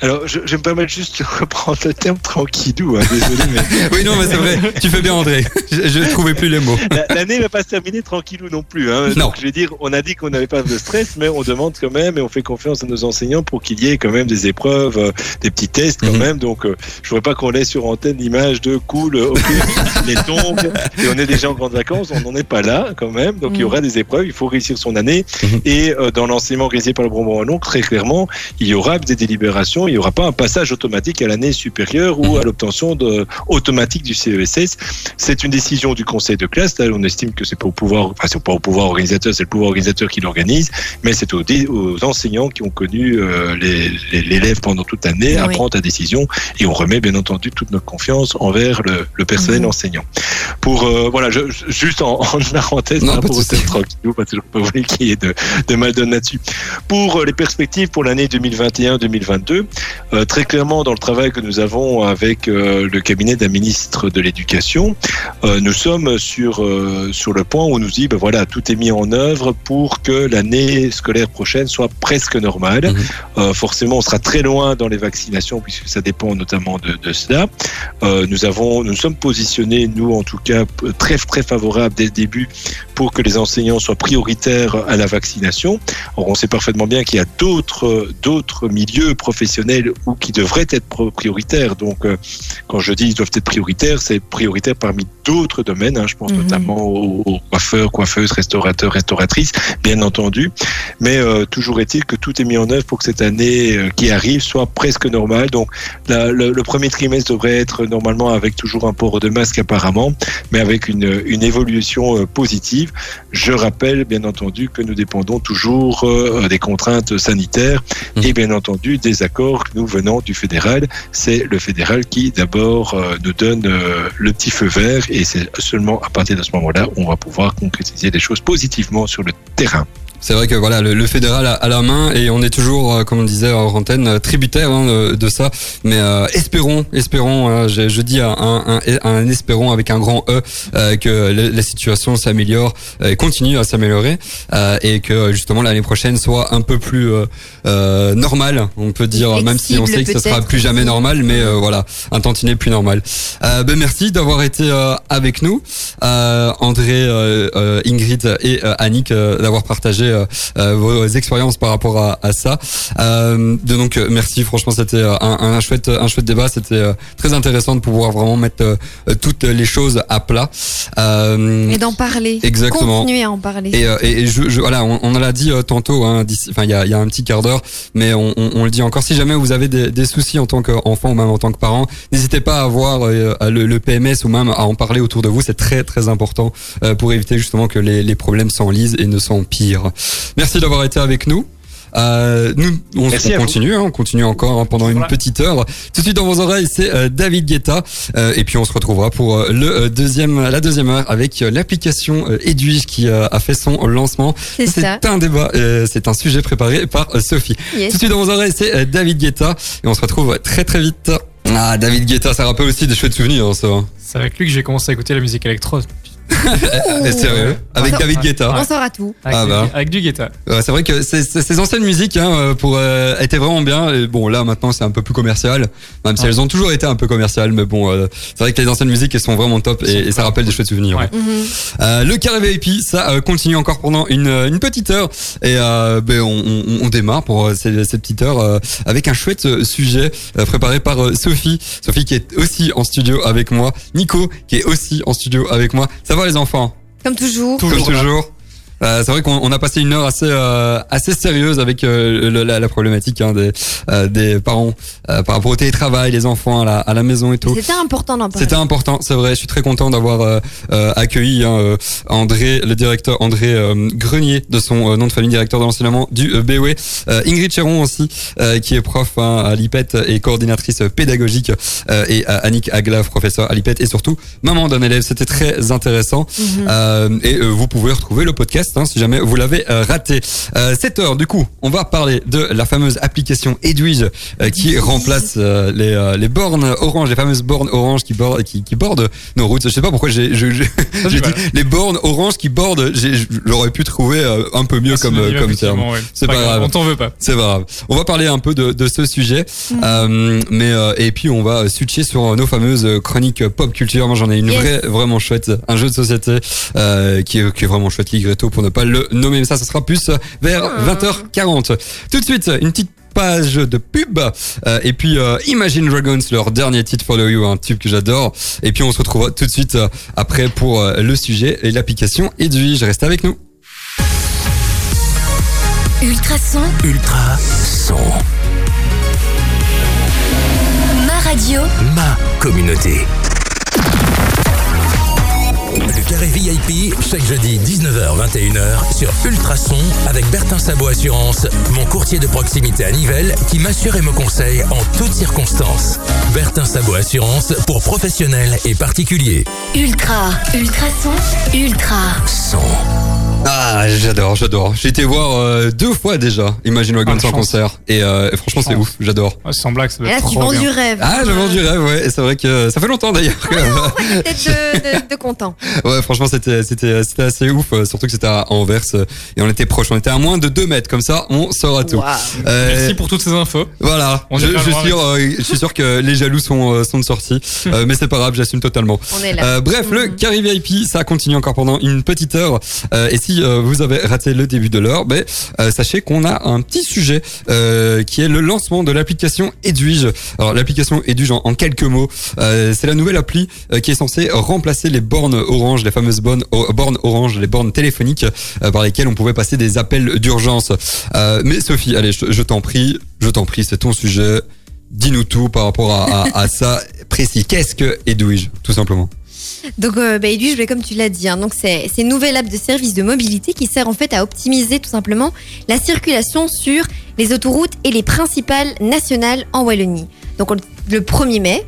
Alors, je, je vais me permettre juste de reprendre le terme tranquillou, hein, désolé, mais [laughs] oui non mais c'est vrai tu fais bien André je, je trouvais plus les mots la- l'année va pas se terminer tranquillou non plus. Hein. Non. Donc, je vais dire, on a dit qu'on n'avait pas de stress, mais on demande quand même et on fait confiance à nos enseignants pour qu'il y ait quand même des épreuves, euh, des petits tests quand Mhm. même. Donc, euh, je voudrais pas qu'on laisse sur antenne l'image de cool, euh, ok, [laughs] les tombes et on est déjà en grandes vacances. On n'en est pas là quand même. Donc, il y aura des épreuves. Il faut réussir son année. Mhm. Et euh, dans l'enseignement organisé par le Bonbon Wallon, très clairement, il y aura des délibérations. Il n'y aura pas un passage automatique à l'année supérieure ou à l'obtention de, automatique du CESS. C'est une décision du conseil de classe. Là, on estime que c'est pas au pouvoir, enfin, c'est pas au pouvoir organisateur, c'est le pouvoir organisateur qui l'organise, mais c'est aux, enseignants qui ont connu euh, l'élève pendant toute l'année à Oui. prendre la décision et on remet bien entendu toute notre confiance envers le, le personnel Mhm. enseignant. Pour euh, voilà, je, juste en, en parenthèse Non, thème tranquillou, parce que je peux pas voulu qu'il y ait de, de mal donne là-dessus. Pour euh, les perspectives pour l'année 2021-2022, euh, très clairement dans le travail que nous avons avec euh, le cabinet d'un ministre de l'Éducation, euh, nous sommes sur sur le point où on nous dit ben voilà tout est mis en œuvre pour que l'année scolaire prochaine soit presque normale. Mhm. Forcément, on sera très loin dans les vaccinations puisque ça dépend notamment de, de cela. Nous avons, nous sommes positionnés, nous en tout cas, très très favorables dès le début pour que les enseignants soient prioritaires à la vaccination. Or, on sait parfaitement bien qu'il y a d'autres milieux professionnels où qui devraient être prioritaires. Donc, euh, quand je dis ils doivent être prioritaires, c'est prioritaire parmi d'autres domaines. hein. je pense Mhm. notamment aux, aux coiffeurs, coiffeuses, restaurateurs, restauratrices, bien entendu. Mais euh, toujours est-il que tout est mis en œuvre pour que cette année euh, qui arrive soit presque normale. Donc, la- le, le premier trimestre devrait être normalement avec toujours un port de masque apparemment, mais avec une, une évolution euh, positive. Je rappelle bien entendu que nous dépendons toujours euh, des contraintes sanitaires Mhm. et bien entendu des accords que nous venant du fédéral. C'est le fédéral qui d'abord euh, nous donne euh, le petit feu vert et c'est seulement à partir de ce moment-là on va pouvoir concrétiser les choses positivement sur le terrain. C'est vrai que voilà, le, le fédéral a, a la main et on est toujours, euh, comme on disait en antenne, euh, tributaire hein, de, de ça. Mais euh, espérons, espérons, euh, je, je dis un, un, un, un espérons avec un grand E euh, que la, la situation s'améliore et continue à s'améliorer euh, et que justement l'année prochaine soit un peu plus euh, euh, normale, on peut dire, même si on sait que ce sera plus jamais normal, mais euh, voilà, un tantinet plus normal. Euh, ben merci d'avoir été euh, avec nous, euh, André, Ingrid et euh, Annick, euh, d'avoir partagé euh, euh, vos expériences par rapport à, à ça. Euh, donc euh, merci, franchement c'était un, un chouette un chouette débat, c'était très intéressant de pouvoir vraiment mettre toutes les choses à plat. Et d'en parler. Exactement. Continuer à en parler. et, et, et je, je- voilà, on, on en l'a dit tantôt, hein, enfin il y a, y a un petit quart d'heure, mais on, on, on le dit encore. Si jamais vous avez des, des soucis en tant qu'enfant ou même en tant que parent, n'hésitez pas à voir le, le PMS ou même à en parler autour de vous. C'est très très important pour éviter justement que les, les problèmes s'enlisent et ne s'empirent. Merci d'avoir été avec nous. Euh, nous, on, on continue, hein, on continue encore hein, pendant une petite heure. Tout de suite dans vos oreilles, c'est euh, David Guetta, Euh, et puis on se retrouvera pour euh, le euh, deuxième, la deuxième heure avec euh, l'application euh, Edwige qui euh, a fait son lancement. C'est ça. C'est un débat, euh, c'est un sujet préparé par euh, Sophie. Yes. Tout de suite dans vos oreilles, c'est euh, David Guetta, et on se retrouve très très vite. Ah, David Guetta, ça rappelle aussi des chouettes souvenirs, hein, ça. C'est avec lui que j'ai commencé à écouter la musique électro. Sérieux Avec. David Guetta. On saura tout. Avec, Ah du, bah. avec du guetta. Ouais, c'est vrai que ces, anciennes musiques hein, euh, pour euh, étaient vraiment bien. Et bon, là maintenant c'est un peu plus commercial, même si Ouais. elles ont toujours été un peu commerciales. Mais bon, euh, c'est vrai que les anciennes musiques elles sont vraiment top et, et ça rappelle des chouettes souvenirs. Ouais. Mhm. Euh, le carré VIP, ça euh, continue encore pendant une, une petite heure et euh, ben, on, on, on démarre pour cette, cette petite heure euh, avec un chouette sujet euh, préparé par euh, Sophie. Sophie qui est aussi en studio avec moi, Nico qui est aussi en studio avec moi. Ça va les enfants? Comme toujours. Toujours comme toujours. Euh, c'est vrai qu'on on a passé une heure assez euh, assez sérieuse avec euh, le- la, la problématique hein, des euh, des parents euh, par rapport au télétravail, les enfants à la, à la maison et tout. C'était important d'en parler. C'était important, c'est vrai. Je suis très content d'avoir accueilli hein, André, le directeur André Grenier, de son nom de famille, directeur de l'enseignement du BOE. Euh, Ingrid Chéron aussi, euh, qui est prof hein, à l'IPET et coordinatrice pédagogique, euh, et Annick Aglav, professeur à l'IPET, et surtout maman d'un élève. C'était très intéressant. Mhm. Euh, et euh, vous pouvez retrouver le podcast hein, si jamais vous l'avez euh, raté. Euh, 7 heures, du coup, on va parler de la fameuse application Edwige euh, qui remplace euh, les, euh, les bornes orange, les fameuses bornes orange qui bordent, qui, qui bordent nos routes. Je sais pas pourquoi j'ai je- je- j'ai dit les bornes orange qui bordent. J'aurais pu trouver euh, un peu mieux comme, euh, Synonyme, comme terme. effectivement, ouais. C'est pas grave. On t'en veut pas. C'est pas grave. On va parler un peu de, de ce sujet, euh, mais euh, et puis on va switcher sur nos fameuses chroniques pop culture. Moi j'en ai une Yes. vraie, vraiment chouette, un jeu de société euh, qui, est, qui est vraiment chouette, Ligretto pour ne pas le nommer. Mais ça, ce sera plus vers 20h40. Tout de suite, une petite page de pub euh, et puis euh, Imagine Dragons leur dernier titre Follow You un tube que j'adore et puis on se retrouve tout de suite euh, après pour euh, le sujet et l'application Edwige reste avec nous Ultrason, Ultra son. ma radio, Ma communauté. Carré VIP, chaque jeudi 19h-21h sur Ultrason avec Bertin Sabot Assurance, mon courtier de proximité à Nivelles qui m'assure et me conseille en toutes circonstances. Bertin Sabot Assurance pour professionnels et particuliers. ultra, ultrason, ultra. Son. Ah, j'adore, j'adore. J'ai été voir euh, deux fois déjà Imagine Dragons Ah, en concert et, euh, et franchement c'est ouf, j'adore. Ouais, sans blague, ça doit Et là, être tu vends du rêve. Ah, j'ai vendu rêve, ouais. Et c'est vrai que ça fait longtemps d'ailleurs. Peut-être [laughs] de, de, de content. ouais, franchement c'était c'était c'était assez ouf, euh, surtout que c'était à Anvers euh, et on était proche, on était à moins de 2 mètres, comme ça on saura tout. Euh, Merci pour toutes ces infos. Voilà, On je, je suis sûr, euh, je suis sûr que les jaloux sont euh, sont de sortie, [laughs] Euh, mais c'est pas grave, j'assume totalement. On est là. Euh, bref, le Mhm. Carry VIP, ça continue encore pendant une petite heure. Euh, et si euh, vous avez raté le début de l'heure, ben, sachez qu'on a un petit sujet euh, qui est le lancement de l'application Edwige. Alors l'application Edwige, en, quelques mots, c'est la nouvelle appli qui est censée remplacer les bornes orange, les fameuses bornes, bornes orange, les bornes téléphoniques par lesquelles on pouvait passer des appels d'urgence. Mais Sophie, allez, je, t'en prie, je t'en prie, c'est ton sujet. Dis-nous tout par rapport à, à, à ça précis. Qu'est-ce que Edwige, tout simplement? Donc, euh, bah, je vais comme tu l'as dit, hein, donc c'est une nouvelle app de service de mobilité qui sert en fait à optimiser tout simplement la circulation sur les autoroutes et les principales nationales en Wallonie. Donc on- le 1er mai,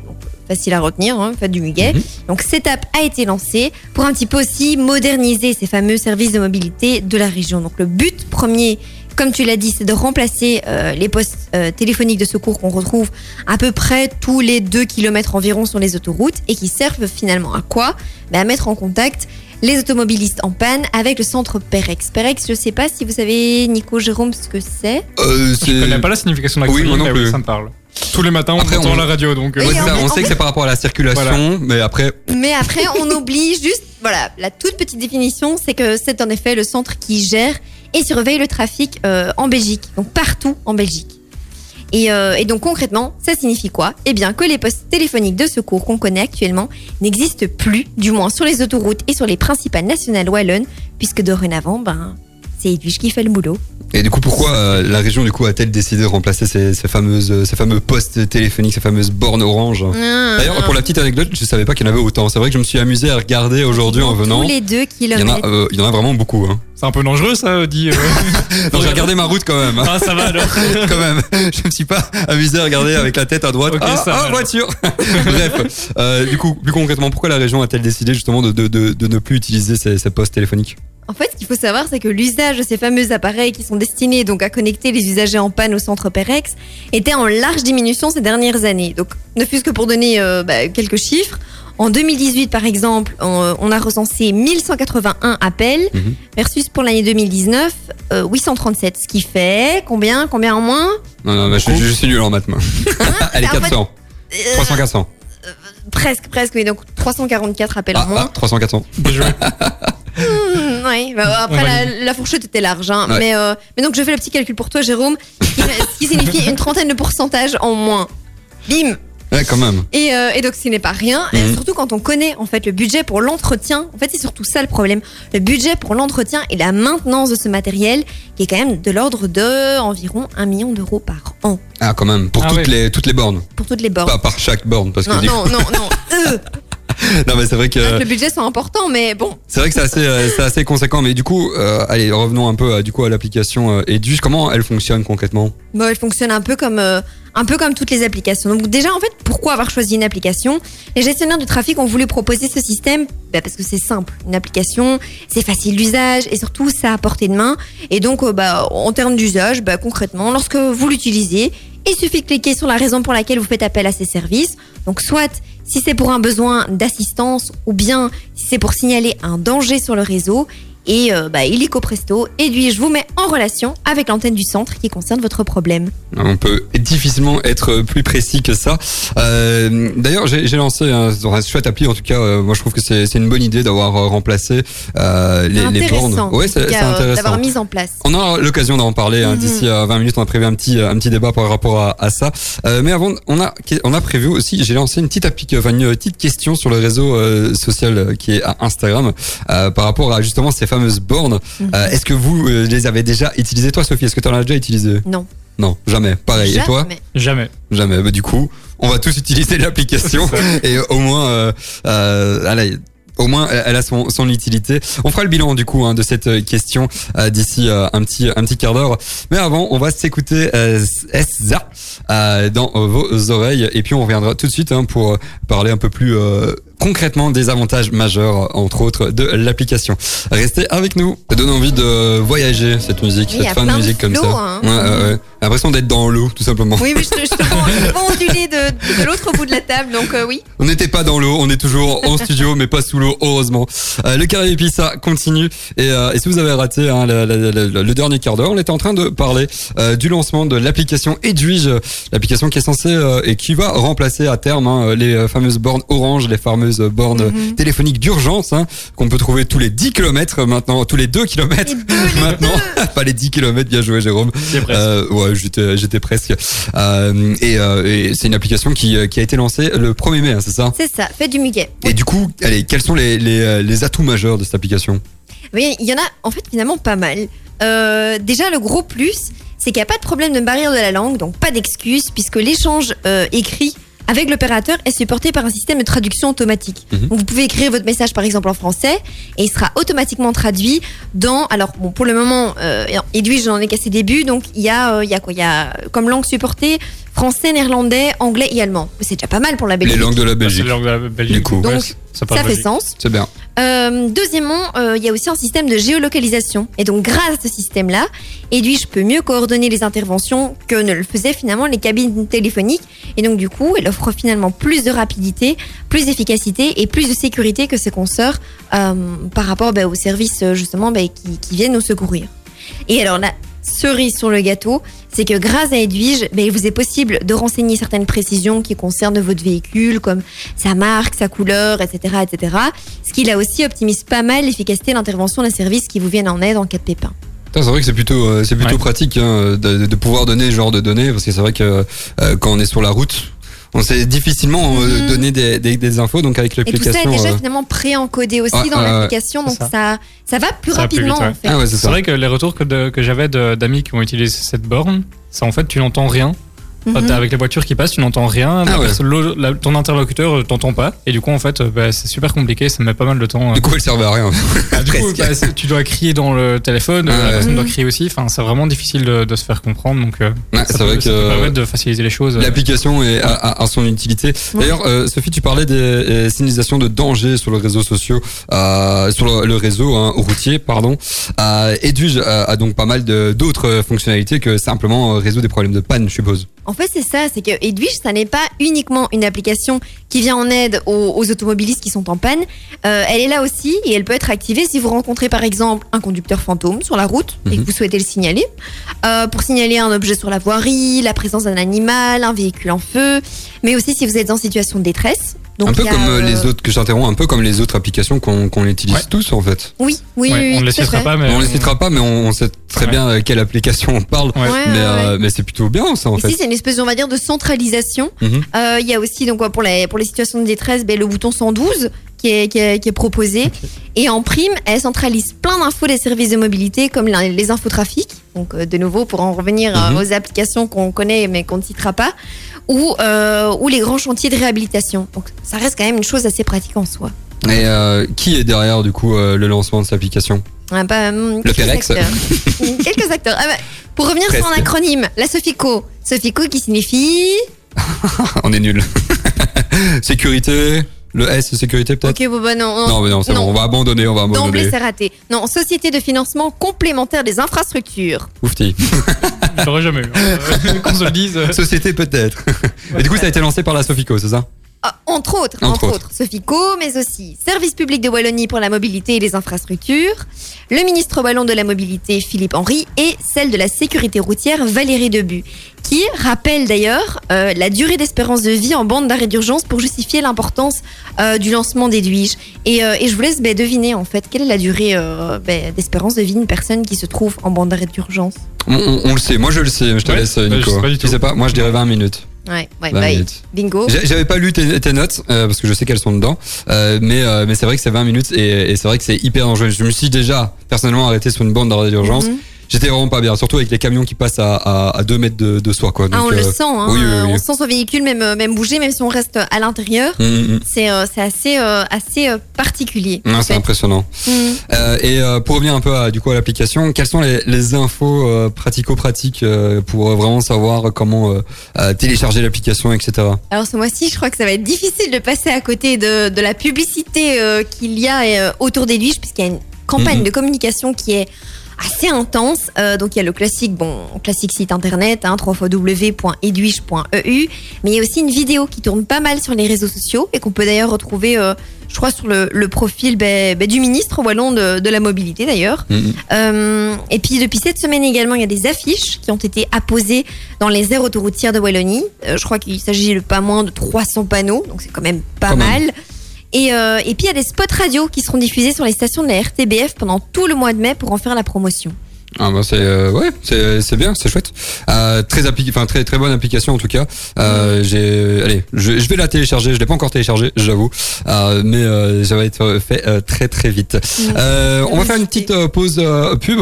facile à retenir, hein, du muguet. Mhm. Donc cette app a été lancée pour un petit peu aussi moderniser ces fameux services de mobilité de la région. Donc le but premier, comme tu l'as dit, c'est de remplacer euh, les postes euh, téléphoniques de secours qu'on retrouve à peu près tous les 2 km environ sur les autoroutes et qui servent finalement à quoi? Ben, À mettre en contact les automobilistes en panne avec le centre Perex. Perex, je sais pas si vous savez, Nico, Jérôme, ce que c'est? euh, Je connais pas la signification de Oui, moi non mais plus. ça me parle. Tous les matins, on Après, entend on- la radio, donc. euh, Ouais, ça, on sait que c'est par rapport à la circulation, mais après, Mais après, on [laughs] oublie juste, voilà, la toute petite définition, c'est que c'est en effet le centre qui gère et surveille le trafic euh, en Belgique, donc partout en Belgique. Et, euh, donc concrètement, ça signifie quoi? Eh bien que les postes téléphoniques de secours qu'on connaît actuellement n'existent plus, du moins sur les autoroutes et sur les principales nationales wallonnes, puisque dorénavant, ben, c'est Edwige qui fait le boulot. Et du coup, pourquoi euh, la région du coup a-t-elle décidé de remplacer ces, ces fameuses, euh, ces fameux postes téléphoniques, ces fameuses bornes orange D'ailleurs, pour la petite anecdote, je savais pas qu'il y en avait autant. C'est vrai que je me suis amusé à regarder aujourd'hui en venant. Tous les deux Il y en kilomètres. a, euh, il y en a vraiment beaucoup. Hein. C'est un peu dangereux ça, dit. euh. [laughs] Non, j'ai regardé ma route quand même. ah, ça va alors. [laughs] quand même. Je me suis pas amusé à regarder avec la tête à droite. Ok, ah, ça ah, voiture. [laughs] Bref, euh, du coup, plus concrètement, pourquoi la région a-t-elle décidé justement de, de, de, de ne plus utiliser ces, ces postes téléphoniques? En fait, ce qu'il faut savoir, c'est que l'usage de ces fameux appareils qui sont destinés donc à connecter les usagers en panne au centre Perex était en large diminution ces dernières années. Donc, ne fût-ce que pour donner euh, bah, quelques chiffres, en 2018, par exemple, on, on a recensé 1181 appels, Mhm. versus pour l'année 2019, euh, 837. Ce qui fait combien Combien en moins? Non, non, mais je, suis- je suis nul en maths, moi. [laughs] Allez, En fait, 400. Euh, 300, 400. Presque, presque, oui. Donc 344 appels en Ah, moins. ah, 300, 400. [laughs] Oui, bah, après la, la fourchette était large, hein. Ouais. mais, euh, mais donc je fais le petit calcul pour toi, Jérôme, ce qui, ce qui signifie une trentaine de pourcentage en moins. Bim Ouais, quand même. et, euh, et donc ce n'est pas rien, et Mhm. surtout quand on connaît en fait le budget pour l'entretien. En fait, c'est surtout ça le problème. Le budget pour l'entretien et la maintenance de ce matériel, qui est quand même de l'ordre de environ 1 million d'euros par an Ah, quand même. Pour Ah toutes, les, toutes les bornes. pour toutes les bornes. Pas par chaque borne. Parce que Non, du- non, non, non, [laughs] euh, non, mais c'est vrai que. le budget sont importants, mais bon, C'est vrai que c'est assez, euh, c'est assez conséquent, mais du coup, euh, allez, revenons un peu à, du coup à l'application euh, Edwige. Comment elle fonctionne concrètement? Bon, elle fonctionne un peu comme un peu comme toutes les applications. Donc déjà, en fait, pourquoi avoir choisi une application? Les gestionnaires de trafic ont voulu proposer ce système bah, parce que c'est simple. Une application, c'est facile d'usage et surtout, ça à portée de main. Et donc, bah, en termes d'usage, bah, concrètement, lorsque vous l'utilisez, il suffit de cliquer sur la raison pour laquelle vous faites appel à ces services. Donc, soit si c'est pour un besoin d'assistance ou bien si c'est pour signaler un danger sur le réseau. Et euh, bah, illico presto, Edwige vous met en relation avec l'antenne du centre qui concerne votre problème. On peut difficilement être plus précis que ça. Euh, D'ailleurs, j'ai lancé un, un chouette appli. En tout cas, euh, moi, je trouve que c'est une bonne idée d'avoir euh, remplacé les, les bornes. Ouais, c'est intéressant. D'avoir mis en place. On aura l'occasion d'en parler hein, Mhm. d'ici à 20 minutes. On a prévu un petit un petit débat par rapport à, à ça. Mais avant, on a on a prévu aussi. J'ai lancé une petite enfin, une petite question sur le réseau social qui est à Instagram par rapport à justement ces fameuses bornes. Mhm. Euh, Est-ce que vous euh, les avez déjà utilisées, toi, Sophie? Est-ce que tu en as déjà utilisé? Non. Non, jamais. Pareil. Et toi? Jamais. Jamais. Jamais. Bah, du coup, on va tous utiliser l'application [laughs] et au moins, euh, euh, allez, au moins, elle a son, son utilité. On fera le bilan du coup hein, de cette question euh, d'ici euh, un petit un petit quart d'heure. Mais avant, on va s'écouter euh, SZA euh, dans vos oreilles et puis on reviendra tout de suite hein, pour parler un peu plus euh, concrètement des avantages majeurs, entre autres, de l'application. Restez avec nous. Ça donne envie de voyager cette musique, Oui, cette fin de musique comme ça. hein. Ouais, ouais, ouais. L'impression d'être dans l'eau, tout simplement. Oui, mais je te, je te vois [laughs] onduler de, de l'autre bout de la table, donc euh, oui. On n'était pas dans l'eau, on est toujours en studio, mais pas sous l'eau, heureusement. Euh, le carré ça continue. Et, euh, et si vous avez raté hein, la- la- la- la- le dernier quart d'heure, on était en train de parler euh, du lancement de l'application Edwige, l'application qui est censée euh, et qui va remplacer à terme hein, les euh, fameuses bornes orange, les fameuses bornes Mhm. téléphoniques d'urgence, hein, qu'on peut trouver tous les 10 km maintenant, tous les 2 km Les deux, les maintenant. [laughs] pas les 10 km, bien joué Jérôme. Euh, ouais, j'étais, presque. Euh, et euh, et c'est une application qui, qui a été lancée le 1er mai, hein, c'est ça C'est ça, faites du muguet. Et du coup, allez, quels sont les, les, les atouts majeurs de cette application? Oui, il y en a en fait finalement pas mal. Euh, déjà, le gros plus, c'est qu'il n'y a pas de problème de barrière de la langue, donc pas d'excuse, puisque l'échange euh, écrit avec l'opérateur est supporté par un système de traduction automatique. Mhm. Donc vous pouvez écrire votre message par exemple en français et il sera automatiquement traduit dans. Alors bon, pour le moment, euh, Edwige j'en ai qu'à ses débuts, donc il y a, euh, il y a quoi? Il y a euh, comme langue supportée français, néerlandais, anglais et allemand. C'est déjà pas mal pour la Les Belgique. langues de la Belgique. la langue de la Belgique. Du coup. Donc, Ouais, ça, Ça fait sens. C'est bien. Euh, deuxièmement, euh, il y a aussi un système de géolocalisation. Et donc, grâce à ce système-là, Edwige peut mieux coordonner les interventions que ne le faisaient finalement les cabines téléphoniques. Et donc, du coup, elle offre finalement plus de rapidité, plus d'efficacité et plus de sécurité que ses consoeurs par rapport bah, aux services euh, justement bah, qui viennent nous secourir. Et alors, la cerise sur le gâteau, c'est que grâce à Edwige, bah, il vous est possible de renseigner certaines précisions qui concernent votre véhicule, comme sa marque, sa couleur, etc., etc. Ce qui là aussi optimise pas mal l'efficacité d'intervention des services qui vous viennent en aide en cas de pépin. C'est vrai que c'est plutôt, euh, c'est plutôt Ouais. pratique hein, de, de pouvoir donner ce genre de données parce que c'est vrai que euh, quand on est sur la route, on sait difficilement euh, Mhm. donner des, des, des infos. Donc avec Et tout ça est l'application, déjà euh, finalement pré-encodé aussi dans l'application, donc ça. ça va plus Ça rapidement ouais. en fait. ah ouais, c'est vrai que les retours que, que j'avais d'amis qui ont utilisé cette borne, c'est en fait tu n'entends rien. Mhm. t'es avec les voitures qui passent, tu n'entends rien. Ah ouais. la- ton interlocuteur euh, t'entend pas. Et du coup, en fait, euh, bah, c'est super compliqué. Ça met pas mal de temps. euh. Du coup, elle servait à rien. Ah, du coup, bah, tu dois crier dans le téléphone, Ah la ouais. personne doit Mhm. crier aussi. Enfin, c'est vraiment difficile de, de se faire comprendre. Donc, euh, Ouais, ça c'est peut, vrai ça peut que permettre de faciliter les choses. L'application est à, son utilité. D'ailleurs, euh, Sophie, tu parlais des euh, signalisations de danger sur les réseaux sociaux, euh, sur le, le réseau hein, routier, pardon. Euh, Edwige a, a donc pas mal d'autres fonctionnalités que simplement résoudre des problèmes de panne, je suppose. En fait, c'est ça, c'est que Edwige, ça n'est pas uniquement une application qui vient en aide aux, aux automobilistes qui sont en panne. Euh, elle est là aussi et elle peut être activée si vous rencontrez par exemple un conducteur fantôme sur la route et que Mhm. vous souhaitez le signaler. Euh, pour signaler un objet sur la voirie, la présence d'un animal, un véhicule en feu, mais aussi si vous êtes en situation de détresse. Donc, un peu comme euh, euh, les autres que j'interromps, un peu comme les autres applications qu'on utilise Ouais. tous en fait. Oui, oui, Ouais, oui, on ne les citera pas, mais on les citera pas, mais on, on sait très Ouais. bien euh, quelle application on parle. Mais ouais, euh, ouais. mais c'est plutôt bien ça en Ici, fait. c'est une espèce, on va dire, de centralisation. Mhm. Euh, Il y a aussi, donc, pour, les, pour les situations de détresse, ben, le bouton 112 qui est, qui est, qui est proposé. Et en prime, elle centralise plein d'infos des services de mobilité, comme la- les infotrafics. Donc, euh, de nouveau, pour en revenir euh, Mhm. aux applications qu'on connaît mais qu'on ne citera pas, ou, euh, ou les grands chantiers de réhabilitation. Donc, ça reste quand même une chose assez pratique en soi. Et euh, qui est derrière du coup euh, le lancement de cette application? Ah, bah, hum, Le quelques Pérex. acteurs. [laughs] Quelques acteurs. Ah, bah, pour revenir sur un acronyme, la Sofico. Sofico qui signifie. [laughs] On est nul. [laughs] sécurité, le S sécurité peut-être. Ok, bon, bah non. non. Mais non, c'est bon, on va abandonner, on va D'emblée, abandonner. c'est raté. Non, Société de financement complémentaire des infrastructures. Oufti. j'aurais jamais eu. hein. [laughs] Qu'on se le dise. Société peut-être. Et du coup, ça a été lancé par la Sofico, c'est ça? Entre autres, Entre entre, autres. autres, Sofico, mais aussi Service public de Wallonie pour la mobilité et les infrastructures, le ministre wallon de la mobilité Philippe Henry et celle de la sécurité routière Valérie Debu, qui rappelle d'ailleurs euh, la durée d'espérance de vie en bande d'arrêt d'urgence pour justifier l'importance euh, du lancement d'Edwige. Et, euh, et je vous laisse ben, deviner en fait quelle est la durée euh, ben, d'espérance de vie d'une personne qui se trouve en bande d'arrêt d'urgence? on, on- on le sait, moi je le sais, je te Ouais, laisse bah, je Nico. sais pas du tu tout. sais pas, moi je dirais 20 minutes. Ouais, ouais, 20 bah, minutes. bingo. J'avais pas lu tes, tes notes euh, parce que je sais qu'elles sont dedans, euh, mais euh, mais c'est vrai que c'est 20 minutes et, et c'est vrai que c'est hyper dangereux. Je me suis déjà personnellement arrêté sur une bande d'arrêt d'urgence. Mhm. J'étais vraiment pas bien, surtout avec les camions qui passent à, à, à 2 mètres de, de soi quoi. Ah, on le euh, sent, hein, oui, oui, oui. on sent son véhicule même, euh, même bouger, même si on reste à l'intérieur. hum. C'est euh, c'est assez, euh, assez particulier. C'est impressionnant. Euh, et pour revenir un peu à, du coup à l'application, quelles sont les, les infos pratico-pratiques pour vraiment savoir comment télécharger l'application, etc. Alors ce mois-ci, je crois que ça va être difficile de passer à côté de, de la publicité qu'il y a autour d'Edwige, puisqu'il y a une campagne Mhm. de communication qui est assez intense. Euh, donc il y a le classique, bon, classique site internet, hein, www.edwige.eu, mais il y a aussi une vidéo qui tourne pas mal sur les réseaux sociaux et qu'on peut d'ailleurs retrouver, euh, je crois, sur le, le profil ben, ben, du ministre wallon de, de la mobilité d'ailleurs. Mhm. Euh, et puis depuis cette semaine également, il y a des affiches qui ont été apposées dans les aires autoroutières de Wallonie. Je crois qu'il s'agit de pas moins de 300 panneaux, donc c'est quand même pas Quand mal. même. Et, euh, et puis il y a des spots radio qui seront diffusés sur les stations de la RTBF pendant tout le mois de mai pour en faire la promotion. Ah bah c'est euh, ouais c'est c'est bien c'est chouette. Euh, très enfin très très bonne application en tout cas. Euh, j'ai allez je, je vais la télécharger je l'ai pas encore téléchargée j'avoue. Euh, mais euh, ça va être fait euh, très très vite. Euh, on va faire une petite pause euh, pub.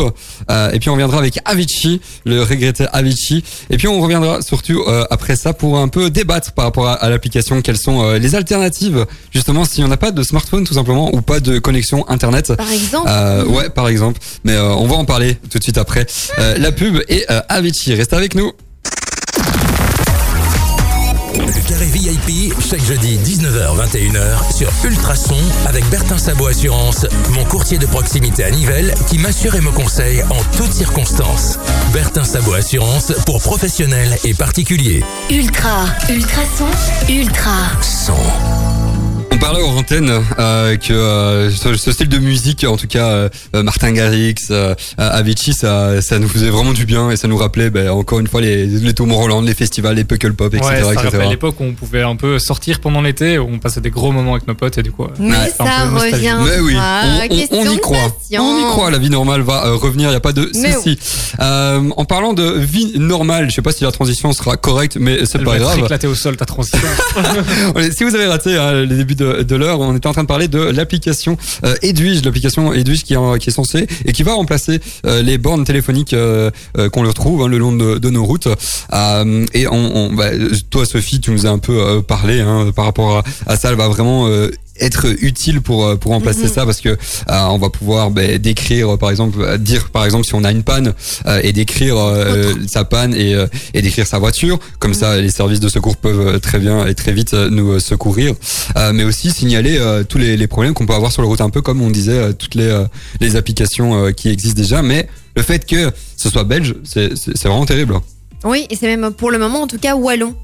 Euh, et puis on reviendra avec Avicii le regretté Avicii. Et puis on reviendra surtout euh, après ça pour un peu débattre par rapport à, à l'application quelles sont euh, les alternatives justement si on n'a pas de smartphone tout simplement ou pas de connexion internet. Par exemple, euh, ouais, par exemple. Mais euh, on va en parler tout de suite après. Euh, la pub et euh, Avicii. Reste avec nous. Le carré VIP, chaque jeudi 19h-21h sur Ultrason avec Bertin Sabot Assurance, mon courtier de proximité à Nivelles qui m'assure et me conseille en toutes circonstances. Bertin Sabot Assurance pour professionnels et particuliers. Ultra, ultrason, ultra. 100. On parlait en antenne euh, que euh, ce, ce style de musique, en tout cas euh, Martin Garrix, euh, Avicii, ça, ça nous faisait vraiment du bien et ça nous rappelait ben, encore une fois les, les Tomorrowland, les festivals, les Puckle Pop, etc. Ouais, ça etc. rappelle l'époque où on pouvait un peu sortir pendant l'été, où on passait des gros moments avec nos potes et du coup. Mais ça revient. Mais oui, on, question on- on y croit. On y croit, la vie normale va euh, revenir, il n'y a pas de souci. Euh, en parlant de vie normale, je sais pas si la transition sera correcte, mais c'est pas grave. éclatée au sol ta transition. [laughs] Si vous avez raté hein, les débuts de, de l'heure, on était en train de parler de l'application euh, l'application Edwige qui, est- censée et qui va remplacer euh, les bornes téléphoniques euh, euh, qu'on retrouve hein, le long de, nos routes. Et on, on- bah, toi, Sophie, tu nous as un peu parlé hein, par rapport à, à ça. Elle va vraiment être utile pour euh, pour remplacer Mhm. ça parce que euh, on va pouvoir bah, décrire euh, par exemple euh, dire par exemple si on a une panne euh, et décrire euh, sa panne et euh, et décrire sa voiture. Comme ça les services de secours peuvent très bien et très vite nous secourir. Euh, mais aussi signaler euh, tous les, les problèmes qu'on peut avoir sur la route. Un peu comme on disait euh, toutes les euh, les applications euh, qui existent déjà. Mais le fait que ce soit belge c'est c'est vraiment terrible. Oui, et c'est même pour le moment, en tout cas, wallon.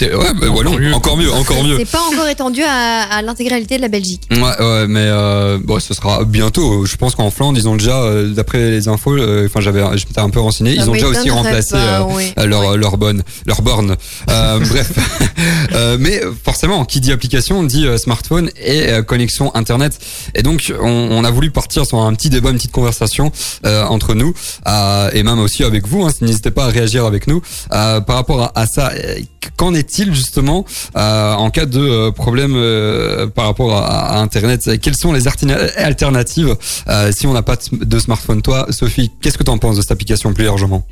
C'est ouais bah, voilà, mieux. encore mieux encore mieux C'est pas encore étendu à, à l'intégralité de la Belgique. Ouais, ouais, mais euh, bon, ce sera bientôt. Je pense qu'en Flandre, ils ont déjà, euh, d'après les infos, euh, enfin j'avais, je m'étais un peu renseigné, ils ont déjà aussi remplacé pas, euh, oui. euh, leur leur bonne, leur borne. Euh, [laughs] bref, [laughs] Euh, mais forcément, qui dit application dit euh, smartphone et euh, connexion internet. Et donc, on, on a voulu partir sur un petit débat, une petite conversation euh, entre nous euh, et même aussi avec vous. Hein, N'hésitez pas à réagir avec nous euh, par rapport à, à ça. Euh, Qu'en est-il justement euh, en cas de euh, problème euh, par rapport à, Internet Quelles sont les alternatives si on n'a pas de smartphone? Toi, Sophie, qu'est-ce que tu en penses de cette application plus largement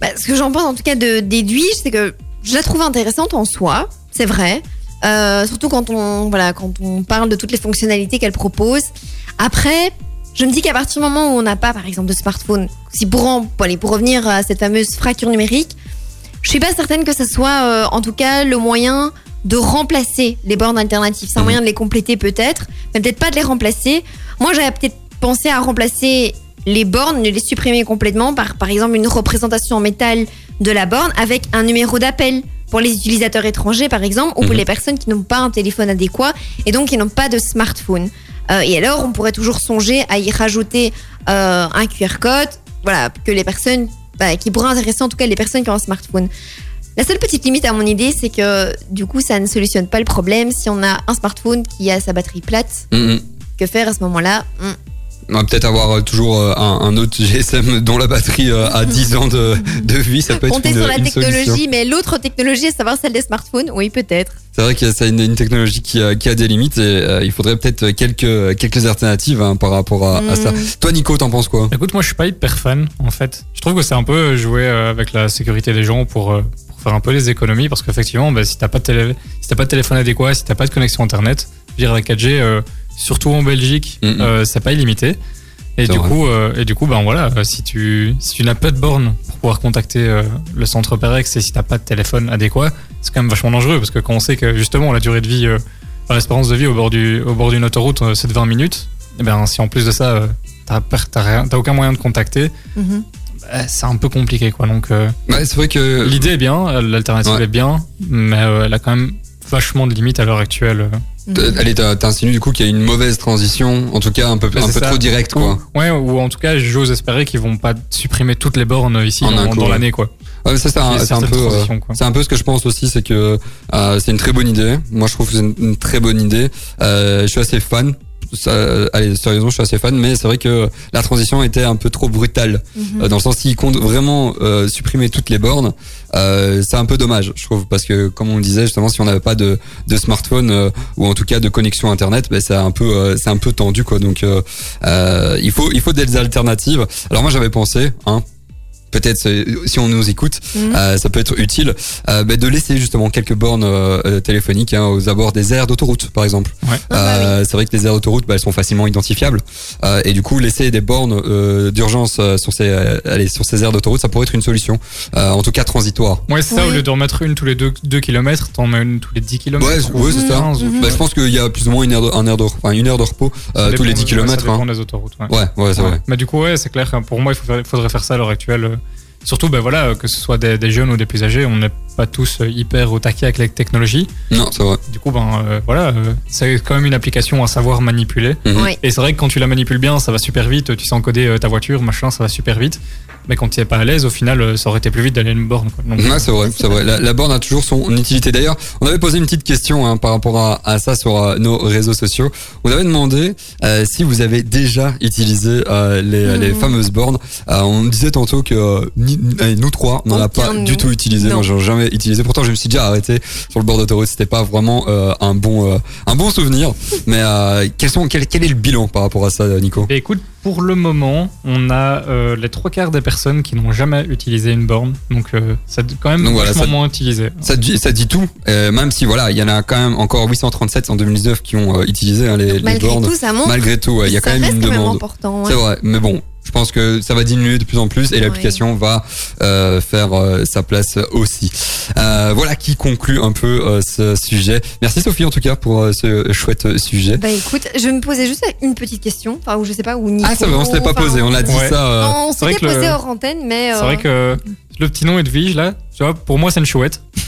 Bah, ce que j'en pense en tout cas de d'Edwige, c'est que je la trouve intéressante en soi, c'est vrai. Surtout quand on voilà quand on parle de toutes les fonctionnalités qu'elle propose. Après, je me dis qu'à partir du moment où on n'a pas par exemple de smartphone, si pour en, aller- pour revenir à cette fameuse fracture numérique, je suis pas certaine que ce soit euh, en tout cas le moyen de remplacer les bornes alternatives. C'est un Mhm. moyen de les compléter peut-être, mais peut-être pas de les remplacer. Moi, j'avais peut-être pensé à remplacer les bornes, de les supprimer complètement par par exemple une représentation en métal de la borne avec un numéro d'appel pour les utilisateurs étrangers par exemple ou pour Mhm. les personnes qui n'ont pas un téléphone adéquat et donc qui n'ont pas de smartphone. Euh, et alors, on pourrait toujours songer à y rajouter euh, un QR code, voilà, que les personnes, bah, qui pourrait intéresser en tout cas les personnes qui ont un smartphone. La seule petite limite à mon idée, c'est que du coup, ça ne solutionne pas le problème si on a un smartphone qui a sa batterie plate. Mm, mm. Que faire à ce moment-là? Hmm. On va peut-être avoir euh, toujours euh, un, un autre GSM [laughs] dont la batterie euh, a 10 ans de, de vie, ça peut être Compter une, sur la une technologie, solution. mais l'autre technologie, à savoir celle des smartphones, oui, peut-être. C'est vrai que c'est une, une technologie qui a, qui a des limites et euh, il faudrait peut-être quelques, quelques alternatives hein, par rapport à, à ça. Mm. Toi, Nico, t'en penses quoi? Écoute, moi je suis pas hyper fan en fait. Je trouve que c'est un peu jouer avec la sécurité des gens pour, pour faire un peu les économies parce qu'effectivement, bah, si t'as pas, de télé... si t'as pas de téléphone adéquat, si t'as pas de connexion internet, je veux dire avec 4G, euh, surtout en Belgique, Mhm. euh, c'est pas illimité. Et du, coup, euh, et du coup, ben voilà, euh, si tu, si tu n'as pas de borne pour pouvoir contacter euh, le centre Perex et si t'as pas de téléphone adéquat, c'est quand même vachement dangereux parce que quand on sait que justement la durée de vie, euh, l'espérance de vie au bord du, au bord d'une autoroute, euh, c'est de 20 minutes, et ben si en plus de ça, euh, t'as, aucun moyen de contacter, Mhm. bah, c'est un peu compliqué quoi. Donc euh, Ouais, c'est vrai que l'idée est bien, l'alternative Ouais. est bien, mais euh, elle a quand même vachement de limites à l'heure actuelle. Euh. Allez, t'as- t'insinues du coup qu'il y a une mauvaise transition, en tout cas un peu, Ouais, un peu ça. trop direct quoi. Ou, ouais, ou en tout cas, j'ose espérer qu'ils vont pas supprimer toutes les bornes ici En un dans, l'année quoi. Ouais, ça c'est un, peu, euh, c'est un peu ce que je pense aussi, c'est que euh, c'est une très bonne idée. Moi, je trouve que c'est une, une très bonne idée. Euh, je suis assez fan. Ça, allez, sérieusement, je suis assez fan, mais c'est vrai que la transition était un peu trop brutale. Euh, dans le sens s'ils comptent vraiment euh, supprimer toutes les bornes, euh, c'est un peu dommage, je trouve, parce que comme on le disait justement, si on n'avait pas de, de smartphone euh, ou en tout cas de connexion internet, ben, c'est un peu, euh, c'est un peu tendu quoi. Donc, euh, euh, il faut, il faut des alternatives. Alors moi, j'avais pensé, hein, peut-être euh, si on nous écoute, Mhm. euh, ça peut être utile euh, bah, de laisser justement quelques bornes euh, euh, téléphoniques hein, aux abords des aires d'autoroute par exemple. Ouais. Ah bah Euh, C'est vrai que les aires d'autoroute bah, elles sont facilement identifiables euh, et du coup laisser des bornes euh, d'urgence euh, sur ces euh, allez, sur ces aires d'autoroute ça pourrait être une solution euh, en tout cas transitoire. Ouais, c'est ça, au lieu d'en mettre une tous les 2 km, t'en mets une tous les 10 km. Ouais, ouais, c'est ça. Bah, je pense qu'il y a plus ou moins une heure de, un heure de, enfin, une heure de repos euh, tous les 10 km. Ça dépend Hein. des autoroutes. Ouais. Ouais, ouais, c'est Ouais. vrai. Mais du coup, ouais, c'est clair. Pour moi, il faudrait faire ça à l'heure actuelle. Euh, Surtout, ben voilà, que ce soit des, jeunes ou des plus âgés, on n'est pas tous euh, hyper au taquet avec la technologie. Non, c'est vrai. Du coup, ben euh, voilà, euh, c'est quand même une application à savoir manipuler. Mhm. Oui. Et c'est vrai que quand tu la manipules bien, ça va super vite. Tu sais encoder euh, ta voiture, machin, ça va super vite. Mais quand tu n'es pas à l'aise, au final, euh, ça aurait été plus vite d'aller à une borne. Quoi. Donc, Ouais, c'est vrai, c'est vrai. La, la borne a toujours son utilité. D'ailleurs, on avait posé une petite question hein, par rapport à, à ça sur euh, nos réseaux sociaux. On avait demandé euh, si vous avez déjà utilisé euh, les, les fameuses bornes. Euh, on disait tantôt que euh, ni- nous trois, on n'en a pas du tout utilisé. Non. Moi, j'en ai jamais utilisé. Pourtant, je me suis déjà arrêté sur le bord d'autoroute. C'était pas vraiment euh, un bon, euh, un bon souvenir. Mais euh, quels sont, quel, quel est le bilan par rapport à ça, Nico? Et écoute, pour le moment, on a euh, les trois quarts des personnes qui n'ont jamais utilisé une borne. Donc, euh, c'est quand même Donc voilà, ça- moins utilisé. Ça dit, ça dit tout, euh, même si voilà, il y en a quand même encore 837 en 2019 qui ont euh, utilisé hein, les, les Malgré bornes. tout, ça montre. Malgré tout, ouais, il y a quand même une quand demande. ouais. C'est vrai, mais bon, je pense que ça va diminuer de plus en plus et Ouais. l'application va euh, faire euh, sa place aussi. Euh, voilà qui conclut un peu euh, ce sujet. Merci Sophie en tout cas pour euh, ce chouette sujet. Bah écoute, je me posais juste une petite question, enfin ou je sais pas où Nico. Ah ça va, on se l'est pas enfin, posé, on a dit Ouais. ça. euh, On s'était que le- posé hors antenne, mais. C'est vrai que le petit nom Edwige, là, tu vois, pour moi, c'est une chouette. [laughs]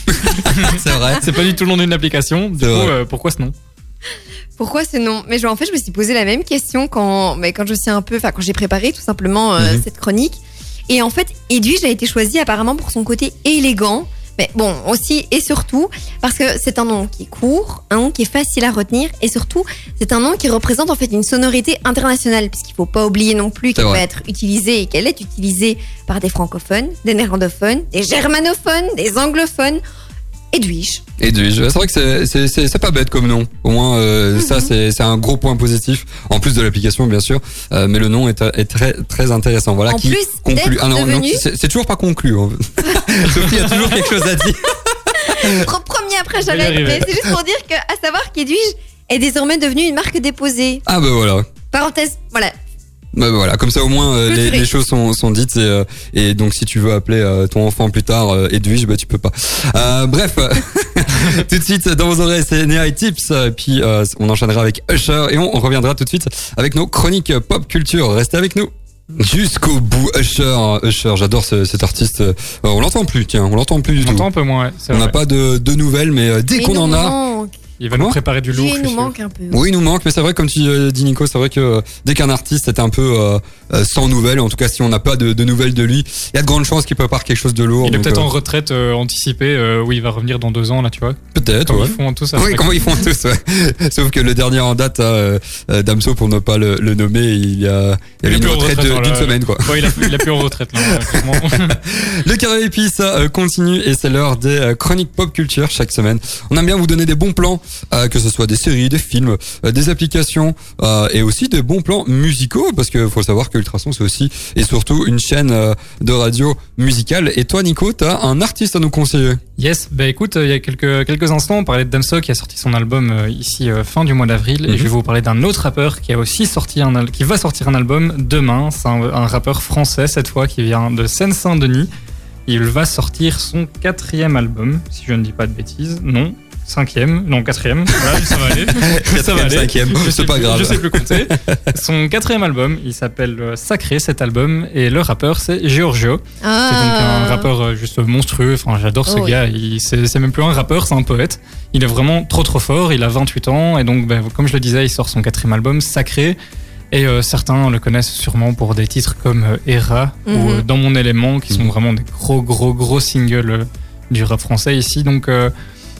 c'est vrai. C'est pas du tout le nom d'une application. Du coup, euh, pourquoi ce nom? Pourquoi ce nom Mais en fait, je me suis posé la même question quand, mais quand je suis un peu, enfin quand j'ai préparé tout simplement euh, Mhm. cette chronique. Et en fait, Edwige a été choisi apparemment pour son côté élégant. Mais bon, aussi et surtout parce que c'est un nom qui est court, un nom qui est facile à retenir et surtout c'est un nom qui représente en fait une sonorité internationale puisqu'il faut pas oublier non plus qu'elle vrai. être utilisée et qu'elle est utilisée par des francophones, des néerlandophones, des germanophones, des anglophones. Edwige. Edwige, c'est vrai que c'est- pas bête comme nom. Au moins euh, ça c'est un gros point positif en plus de l'application bien sûr, Euh, mais le nom est, est très très intéressant. Voilà En qui plus conclut. Ah non, non, devenu- c'est c'est toujours pas conclu. hein. [laughs] Sophie a toujours quelque chose à dire. Premier après c'est juste pour dire que, à savoir qu'Edwige est désormais devenue une marque déposée. Ah bah voilà. Parenthèse, voilà. Bah voilà, comme ça au moins euh, les, choses sont, sont dites et, euh, et donc si tu veux appeler euh, ton enfant plus tard euh, Edwige, bah tu peux pas. Euh, bref, [laughs] tout de suite dans vos oreilles c'est Nea et Tips, puis euh, on enchaînera avec Usher et on, on reviendra tout de suite avec nos chroniques pop culture. Restez avec nous. Jusqu'au bout, Usher, Usher, j'adore ce- cet artiste. On l'entend plus, tiens, on l'entend plus du On tout. entend un peu moins, ouais, On n'a pas de, de nouvelles, mais dès qu'on en a, manque. Il va Comment nous préparer du lourd. Je il nous sûr. manque un peu. Oui, il nous manque, mais c'est vrai, comme tu euh, dis Nico, c'est vrai que euh, dès qu'un artiste est un peu euh, sans nouvelles, en tout cas si on n'a pas de, de nouvelles de lui, il y a de grandes chances qu'il prépare quelque chose de lourd. Il est peut-être euh, en retraite euh, anticipée, euh, où il va revenir dans deux ans, là, tu vois. Peut-être, ouais. ils font tous à Oui, comment ils font tous, ouais. [laughs] Sauf que le dernier en date, euh, euh, Damso, pour ne pas le, le nommer, il y a, il y Il avait est une retraite d'une semaine, quoi. Ouais, il a, il a plus en retraite, là, [laughs] clairement. Le carré épice ça continue et c'est l'heure des chroniques pop culture chaque semaine. On aime bien vous donner des bons plans, que ce soit des séries, des films, euh, des applications euh, et aussi des bons plans musicaux parce que faut savoir que Ultrason c'est aussi et surtout une chaîne euh, de radio musicale. Et toi Nico, t'as un artiste à nous conseiller? Yes, bah écoute, euh, il y a quelques, quelques instants, on parlait de Damso qui a sorti son album euh, ici euh, fin du mois d'avril, Mhm. et je vais vous parler d'un autre rappeur qui a aussi sorti un, qui va sortir un album demain. C'est un, un rappeur français cette fois qui vient de Seine-Saint-Denis. Il va sortir son quatrième album, si je ne dis pas de bêtises. Non, cinquième, non quatrième. Voilà, ça va aller. [laughs] ça va Quatrième, aller. cinquième, Je c'est sais pas plus- grave. Je sais plus compter. Son quatrième album, il s'appelle euh, Sacré cet album, et le rappeur c'est Giorgio. C'est donc un Ah. rappeur euh, juste monstrueux. Enfin, j'adore ce Oh gars. C'est, c'est même plus un rappeur, c'est un poète. Il est vraiment trop trop fort. Il a 28 ans et donc, ben, comme je le disais, il sort son quatrième album, Sacré. Et euh, certains le connaissent sûrement pour des titres comme euh, Era ou Mhm. euh, Dans mon élément, qui sont Mhm. vraiment des gros gros gros singles euh, du rap français ici. Donc, euh,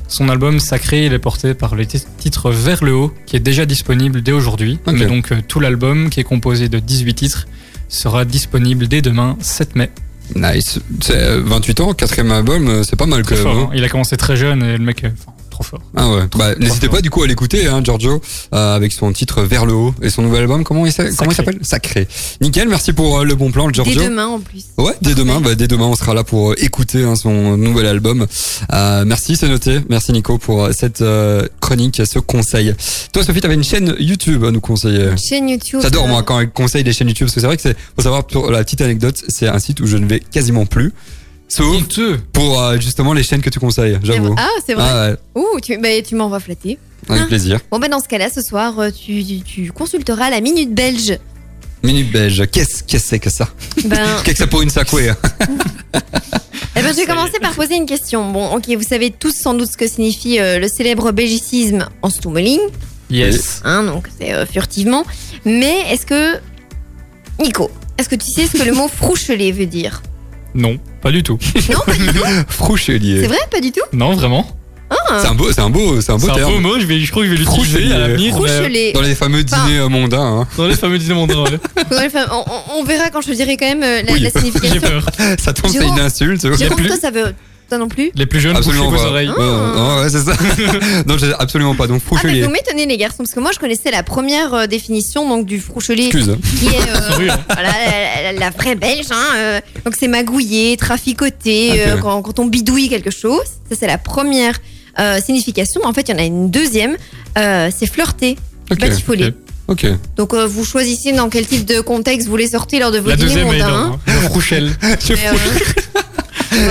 son album Sacré, il est porté par le ti- titre Vers le haut, qui est déjà disponible dès aujourd'hui. Ok. Mais donc, euh, tout l'album, qui est composé de 18 titres, sera disponible dès demain, 7 mai. Nice. C'est euh, 28 ans, quatrième album, euh, c'est pas mal fort, hein. hein. Il a commencé très jeune et le mec, euh, enfin, trop fort. Ah ouais. Bah, n'hésitez fort. pas du coup à l'écouter, hein, Giorgio, euh, avec son titre Vers le haut et son nouvel album. Comment il s'a- comment il Sacré. s'appelle? Sacré. Nickel. Merci pour euh, le bon plan, Dès Giorgio. demain en plus. Ouais, dès demain, bah, dès demain, on sera là pour euh, écouter hein, son nouvel album. Euh, merci, c'est noté. Merci Nico pour cette euh, chronique, ce conseil. Toi, Sophie, t'avais une chaîne YouTube à nous conseiller. Chaîne YouTube. J'adore moi quand elle conseille des chaînes YouTube parce que c'est vrai que c'est, faut savoir pour la petite anecdote, c'est un site où je ne vais quasiment plus, sauf Honteux. pour euh, justement les chaînes que tu conseilles. J'avoue. Ah, c'est vrai. Ah ouais, Ouh, tu, bah, tu m'envoies flatter. avec Ah. plaisir. Bon, bah, dans ce cas-là, ce soir, euh, tu, tu, tu consulteras la Minute Belge. Minute belge. Qu'est-ce qu'est-ce que c'est que ça Ben, [laughs] Qu'est-ce que c'est pour une sacouée hein [laughs] eh ben, je vais commencer par poser une question. Bon, ok, vous savez tous sans doute ce que signifie euh, le célèbre belgicisme en stummeling, Yes. hein, donc c'est euh, furtivement. Mais est-ce que. Nico, est-ce que tu sais ce que le mot [laughs] frouchelet veut dire? Non, pas du tout. [laughs] Non, pas du tout. [laughs] C'est Frouchelier. vrai, pas du tout Non, vraiment. C'est un beau, c'est un beau, c'est un beau C'est un terme. beau mot, je, vais, je crois que je vais l'utiliser Frouchelier. à l'avenir. mais- Frouchelet. Dans les fameux dîners euh, mondains. hein. Dans les fameux dîners mondains, ouais. [laughs] Ouais, enfin, on, on- on verra quand je te dirai quand même euh, la, Oui. la J'ai signification. peur. Ça tombe, c'est Jérôme. une insulte. Jérôme, plus- toi, ça veut. Toi non plus Les plus jeunes, bouchez Absolument vos pas. oreilles. Ouais, ouais, ouais, c'est ça. [laughs] non, j'ai absolument pas. Donc Ah, mais frouchelier. vous m'étonnez, les garçons, parce que moi, je connaissais la première euh, définition donc, du frouchelet. Excuse. qui est euh, Sorry, hein. voilà, la, la- la vraie belge. Hein, euh, donc c'est magouiller, traficoter, Ok. euh, quand, quand on bidouille quelque chose. Ça c'est la première euh, signification. En fait, il y en a une deuxième. euh, c'est flirter, Ok, batifoler. Ok. Donc euh, vous choisissez dans quel type de contexte vous voulez sortir lors de vos La dîners deuxième est mondains. énorme. hein. Le Frouchel. Mais, [laughs] euh,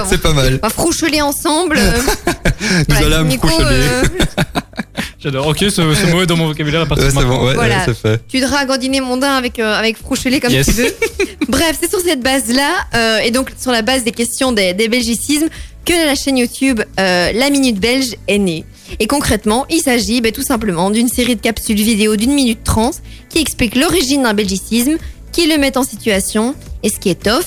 C'est pas mal. on va froucheler ensemble. euh, [laughs] Nous voilà, allons Nico, froucheler. euh, [laughs] J'adore. Ok, ce, ce mot est dans mon vocabulaire à partir Ouais, de c'est maintenant. bon, ouais, Voilà. ouais, c'est fait. tu dragues en dîner mondain avec, euh, avec froucheler comme Yes. tu veux. [laughs] Bref, c'est sur cette base-là, euh, et donc sur la base des questions des, des belgicismes, que la chaîne YouTube euh, La Minute Belge est née. Et concrètement, il s'agit ben, tout simplement d'une série de capsules vidéo d'une minute trente qui explique l'origine d'un belgicisme, qui le met en situation, et ce qui est tough.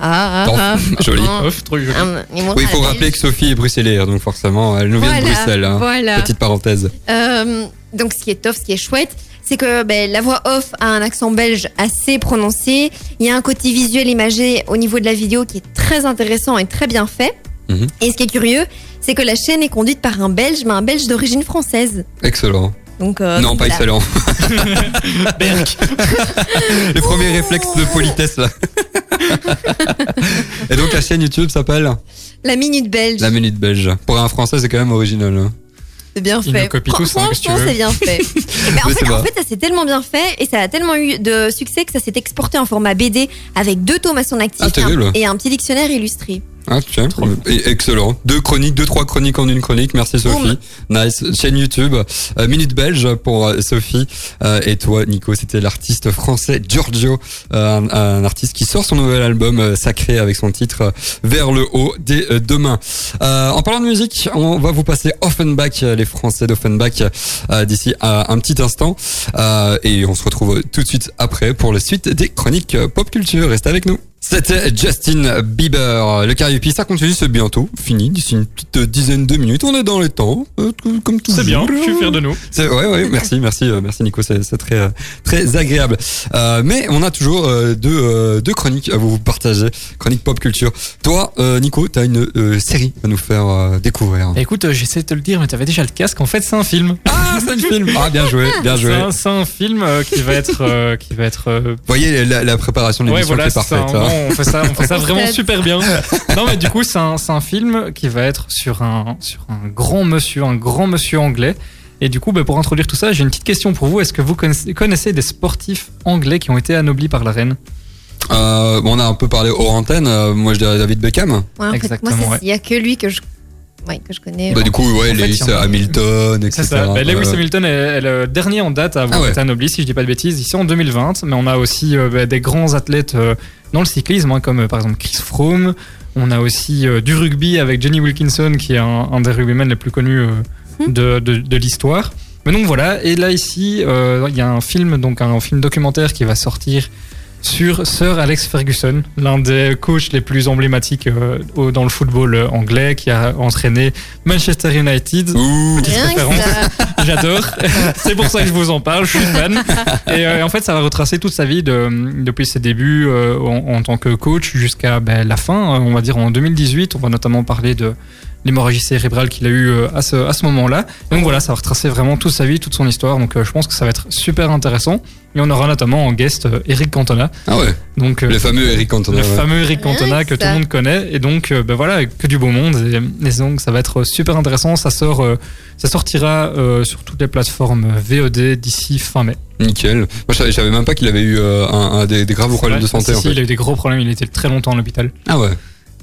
Ah, ah, ah, joli. ah, Off, trop joli. ah, Oui, il faut rappeler que Sophie est bruxellière, donc forcément, elle nous vient de Bruxelles. hein. voilà. Petite parenthèse. Euh, donc ce qui est tough, ce qui est chouette, c'est que ben, la voix off a un accent belge assez prononcé. Il y a un côté visuel imagé au niveau de la vidéo qui est très intéressant et très bien fait. Mhm. Et ce qui est curieux, c'est que la chaîne est conduite par un belge, mais un belge d'origine française. Excellent. Donc, euh, non, donc pas voilà. excellent. [laughs] Berk. Les premiers réflexes de politesse, là. [laughs] Et donc, la chaîne YouTube s'appelle La minute belge, La Minute Belge. Pour un français, c'est quand même original. hein. c'est bien fait. tous, hein, tu Franchement, veux c'est bien fait. [laughs] En, Mais fait c'est en vrai. fait, ça s'est tellement bien fait et ça a tellement eu de succès que ça s'est exporté en format BD avec deux tomes à son actif Ah, et un petit dictionnaire illustré. Ah, tiens, et excellent. Deux chroniques, deux, trois chroniques en une chronique. Merci Sophie. Nice. Chaîne YouTube, euh, Minute Belge pour euh, Sophie. Euh, et toi, Nico, c'était l'artiste français Giorgio, euh, un, un artiste qui sort son nouvel album sacré avec son titre Vers le haut dès demain. Euh, en parlant de musique, on va vous passer Offenbach, les Français d'Offenbach, euh, d'ici un petit instant. Euh, et on se retrouve tout de suite après pour la suite des chroniques pop culture. Restez avec nous. C'était Justin Bieber. Le Cariupi, ça continue, c'est bientôt fini. D'ici une petite dizaine de minutes, on est dans les temps, euh, comme tout. C'est bien, je suis fier de nous. C'est ouais, ouais, merci, merci, euh, merci Nico, c'est c'est très, euh, très agréable. Euh, mais on a toujours euh, deux, euh, deux chroniques à vous partager, chronique pop culture. Toi, euh, Nico, t'as une euh, série à nous faire euh, découvrir. Bah, écoute, euh, j'essaie de te le dire, mais t'avais déjà le casque. En fait, c'est un film. Ah, c'est un film. Ah, bien joué, bien C'est joué. un, c'est un film euh, qui va être, euh, qui va être. euh, Vous voyez la, la préparation de Ouais, l'émission voilà, qui est parfaite. On fait ça, on fait ça vraiment super bien. Non, mais du coup, c'est un, c'est un film qui va être sur un, sur un grand monsieur, un grand monsieur anglais. Et du coup, bah, pour introduire tout ça, j'ai une petite question pour vous. Est-ce que vous connaissez, des sportifs anglais qui ont été anoblis par la reine? Euh, bon, on a un peu parlé hors antenne. euh, moi, je dirais David Beckham. Ouais, en fait, Exactement, moi, ouais. il y a que lui que je, ouais, que je connais. Bah, du coup, ouais, En Lewis Hamilton, C'est etc. ça. Bah, Lewis Hamilton est, est le dernier en date à avoir Ah ouais. été anobli, si je dis pas de bêtises, ici en 2020. Mais on a aussi euh, bah, des grands athlètes euh, dans le cyclisme, hein, comme euh, par exemple Chris Froome. On a aussi euh, du rugby avec Johnny Wilkinson, qui est un, un des rugbymen les plus connus euh, de, de, de l'histoire. Mais donc voilà. Et là ici, euh, il y a un film, donc un film documentaire qui va sortir sur Sir Alex Ferguson, l'un des coachs les plus emblématiques euh, dans le football euh, anglais, qui a entraîné Manchester United. Ouh. Petite référence. [laughs] J'adore. [laughs] C'est pour ça que je vous en parle. Je suis fan. Et euh, en fait, ça va retracer toute sa vie de, depuis ses débuts euh, en, en tant que coach jusqu'à ben, la fin. euh, On va dire en 2018. On va notamment parler de l'hémorragie cérébrale qu'il a eu euh, à ce, à ce moment-là. Donc voilà, ça va retracer vraiment toute sa vie, toute son histoire. Donc euh, je pense que ça va être super intéressant. Et on aura notamment en guest euh, Eric Cantona. Ah ouais, Donc euh, le fameux Eric Cantona. le ouais. fameux Eric Cantona Ouais, que tout le monde connaît et donc euh, ben voilà que du beau monde et, et donc ça va être super intéressant ça sort euh, ça sortira euh, sur toutes les plateformes VOD d'ici fin mai Nickel. Moi, je savais, même pas qu'il avait eu euh, un, un des, des graves problèmes de santé. si, en si, fait. il a eu des gros problèmes il était très longtemps à l'hôpital Ah ouais.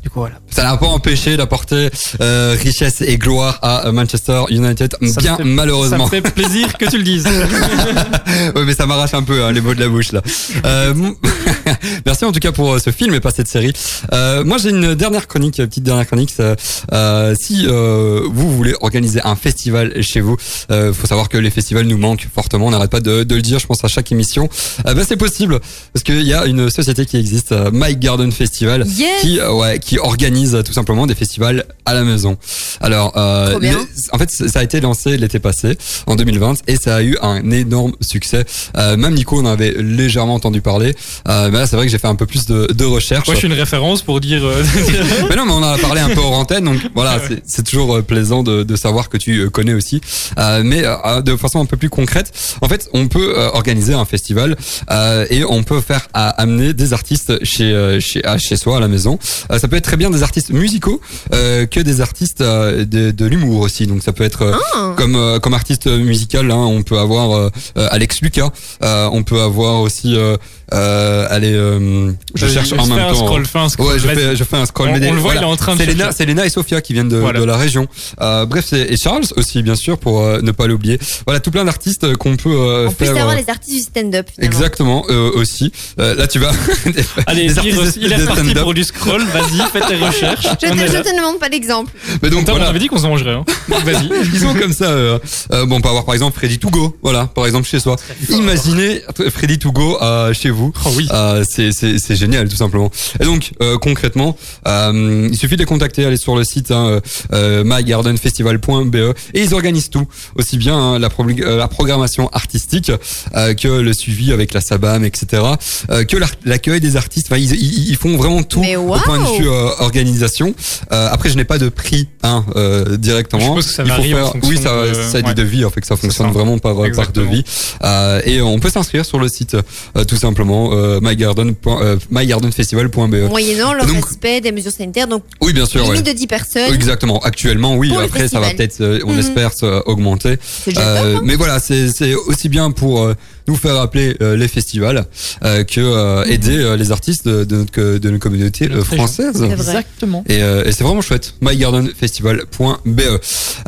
Du coup, voilà. Ça n'a pas empêché d'apporter euh, richesse et gloire à Manchester United, Ça bien fait- malheureusement. Ça me fait plaisir que tu le dises. [laughs] ouais, mais ça m'arrache un peu hein, les mots de la bouche là. Euh, [laughs] Merci en tout cas pour euh, ce film et pas cette série. Euh, moi j'ai une dernière chronique, une petite dernière chronique. euh, si euh, vous voulez organiser un festival chez vous, euh, faut savoir que les festivals nous manquent fortement. On n'arrête pas de, de le dire. Je pense à chaque émission. Euh, ben, c'est possible parce qu'il y a une société qui existe, euh, My Garden Festival, Yes qui euh, ouais qui organise tout simplement des festivals à la maison. Alors euh, Trop bien. les- en fait ça a été lancé l'été passé en 2020 et ça a eu un énorme succès. Euh, même Nico en avait légèrement entendu parler. Euh, mais là c'est vrai que j'ai fait un peu plus de, de recherche. Moi, je suis une référence pour dire. euh, [laughs] mais non, mais on en a parlé un peu hors antenne, donc voilà, c'est- c'est toujours euh, plaisant de, de savoir que tu euh, connais aussi. Euh, mais euh, de façon un peu plus concrète, en fait, on peut euh, organiser un festival euh, et on peut faire à, amener des artistes chez chez à- chez soi à la maison. Euh, ça peut être très bien des artistes musicaux euh, que des artistes euh, de, de l'humour aussi. Donc ça peut être euh, Ah. comme euh, comme artiste musical, hein, on peut avoir Alex Lucas, euh, on peut avoir aussi euh, euh, allez, euh, je cherche en même un temps. scroll, fais un scroll, Ouais, je fais, je fais un scroll. On- mais on le voit, il est en train de C'est Léna, chercher. c'est Léna et Sophia qui viennent de, Voilà. de la région. Euh, bref, c'est et Charles aussi, bien sûr, pour euh, ne pas l'oublier. Voilà, tout plein d'artistes qu'on peut euh, faire. d'avoir euh, les artistes du stand-up. Exactement, euh, aussi. Euh, là, tu vas. [laughs] Allez, des il, artistes de- il est stand-up. pour du scroll. Vas-y, fais tes recherches. Je On te, je te demande pas d'exemple. Mais donc Attends, on voilà. avait dit qu'on se mangerait. Hein. [laughs] Vas-y. Ils sont comme ça. Euh, euh, bon, on peut avoir par exemple Freddy Togo, voilà, par exemple chez soi. Imaginez Freddy Togo euh, chez vous. Oh oui. Euh, c'est c'est c'est génial tout simplement. Et donc euh, concrètement, euh, il suffit de les contacter, aller sur le site hein, euh, mygardenfestival.be et ils organisent tout, aussi bien hein, la, pro- la programmation artistique euh, que le suivi avec la Sabam, etc. euh, que l'accueil des artistes. Enfin, ils, ils, ils font vraiment tout Mais au point de waouh vue euh, organisation. Euh, après, je n'ai pas de prix hein, euh, directement. Je que ça Il faut faire- Oui, ça, de- ça a ouais. du devis, en fait que ça fonctionne ça. vraiment par, par Exactement. devis. Euh, et on peut s'inscrire sur le site euh, tout simplement euh, mygarden. euh, mygardenfestival.be. Moyennant le Donc- respect des mesures sanitaires, donc Oui, bien sûr. limite ouais. de 10 personnes. Exactement. Actuellement, oui. Après, ça va peut-être, euh, on Mhm. espère, se augmenter. Euh, mais voilà, c'est c'est aussi bien pour euh, nous faire appeler euh, les festivals euh, que euh, aider euh, les artistes de, de notre, de notre communauté euh, française. Exactement. Et, euh, et c'est vraiment chouette. mygardenfestival.be.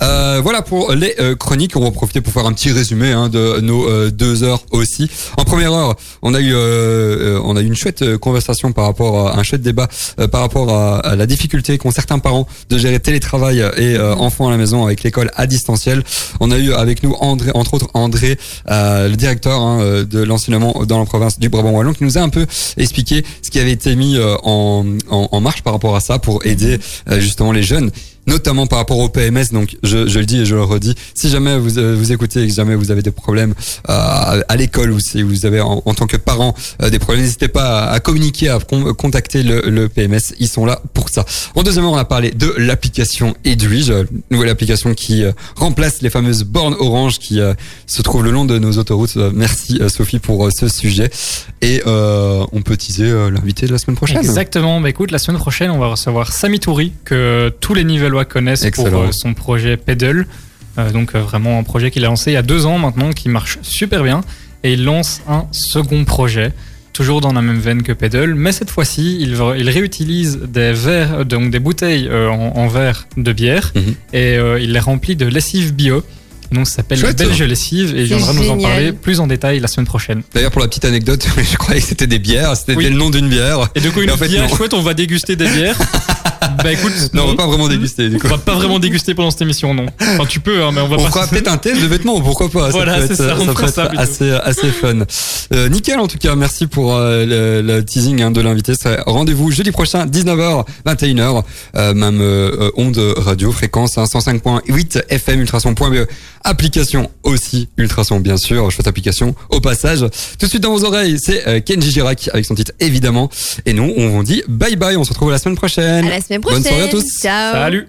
Euh, voilà pour les euh, chroniques. On va en profiter pour faire un petit résumé hein, de nos euh, deux heures aussi. En première heure, on a eu, on a eu une chouette conversation par rapport à un chouette débat euh, par rapport à, à la difficulté qu'ont certains parents de gérer télétravail et euh, enfants à la maison avec l'école à distanciel. On a eu avec nous André, entre autres André, euh, le directeur hein, euh, de l'enseignement dans la province du Brabant wallon, qui nous a un peu expliqué ce qui avait été mis euh, en, en, en marche par rapport à ça pour aider euh, justement les jeunes notamment par rapport au PMS. Donc, je, je le dis et je le redis. Si jamais vous euh, vous écoutez et que jamais vous avez des problèmes euh, à l'école ou si vous avez en, en tant que parent euh, des problèmes, n'hésitez pas à, à communiquer, à con- contacter le, le PMS. Ils sont là pour ça. En deuxième on a parlé de l'application Edwige, euh, nouvelle application qui euh, remplace les fameuses bornes orange qui euh, se trouvent le long de nos autoroutes. Merci Sophie pour ce sujet. Et on peut teaser l'invité de la semaine prochaine. Exactement. Bah écoute, la semaine prochaine, on va recevoir Samy Touri, que tous les Connaissent Excellent. pour euh, son projet Pedal. Euh, donc euh, vraiment un projet qu'il a lancé il y a deux ans maintenant, qui marche super bien. Et il lance un second projet, toujours dans la même veine que Pedal, mais cette fois-ci, il, réutilise des verres, donc des bouteilles euh, en, en verre de bière, Mhm. et euh, il les remplit de lessive bio. Donc ça s'appelle. Belge Lessive, et il viendra nous en parler plus en détail la semaine prochaine. D'ailleurs, pour la petite anecdote, [laughs] je croyais que c'était des bières. C'était Oui. le nom d'une bière. Et du coup, Et en fait, ah, non. chouette, on va déguster des bières. [laughs] bah écoute, Non, on va pas vraiment déguster. Du coup. On va pas vraiment déguster pendant cette émission, non. Enfin, tu peux, hein, mais on va On pas. fera peut-être un test de vêtements, pourquoi pas Voilà, peut être, ça, on peut être ça plutôt. assez, assez fun. Euh, nickel en tout cas, merci pour euh, le, le teasing hein, de l'invité. Rendez-vous jeudi prochain, 19h, 21h, euh, même euh, euh, onde radio, fréquence hein, 105.8 FM, ultrason.be, application aussi, ultrason bien sûr, chouette application au passage. Tout de suite dans vos oreilles, c'est euh, Kenji Girac avec son titre évidemment. Et nous, on vous dit bye bye, on se retrouve la semaine prochaine. À la semaine Bonne prochaine. soirée à tous. Ciao. Salut.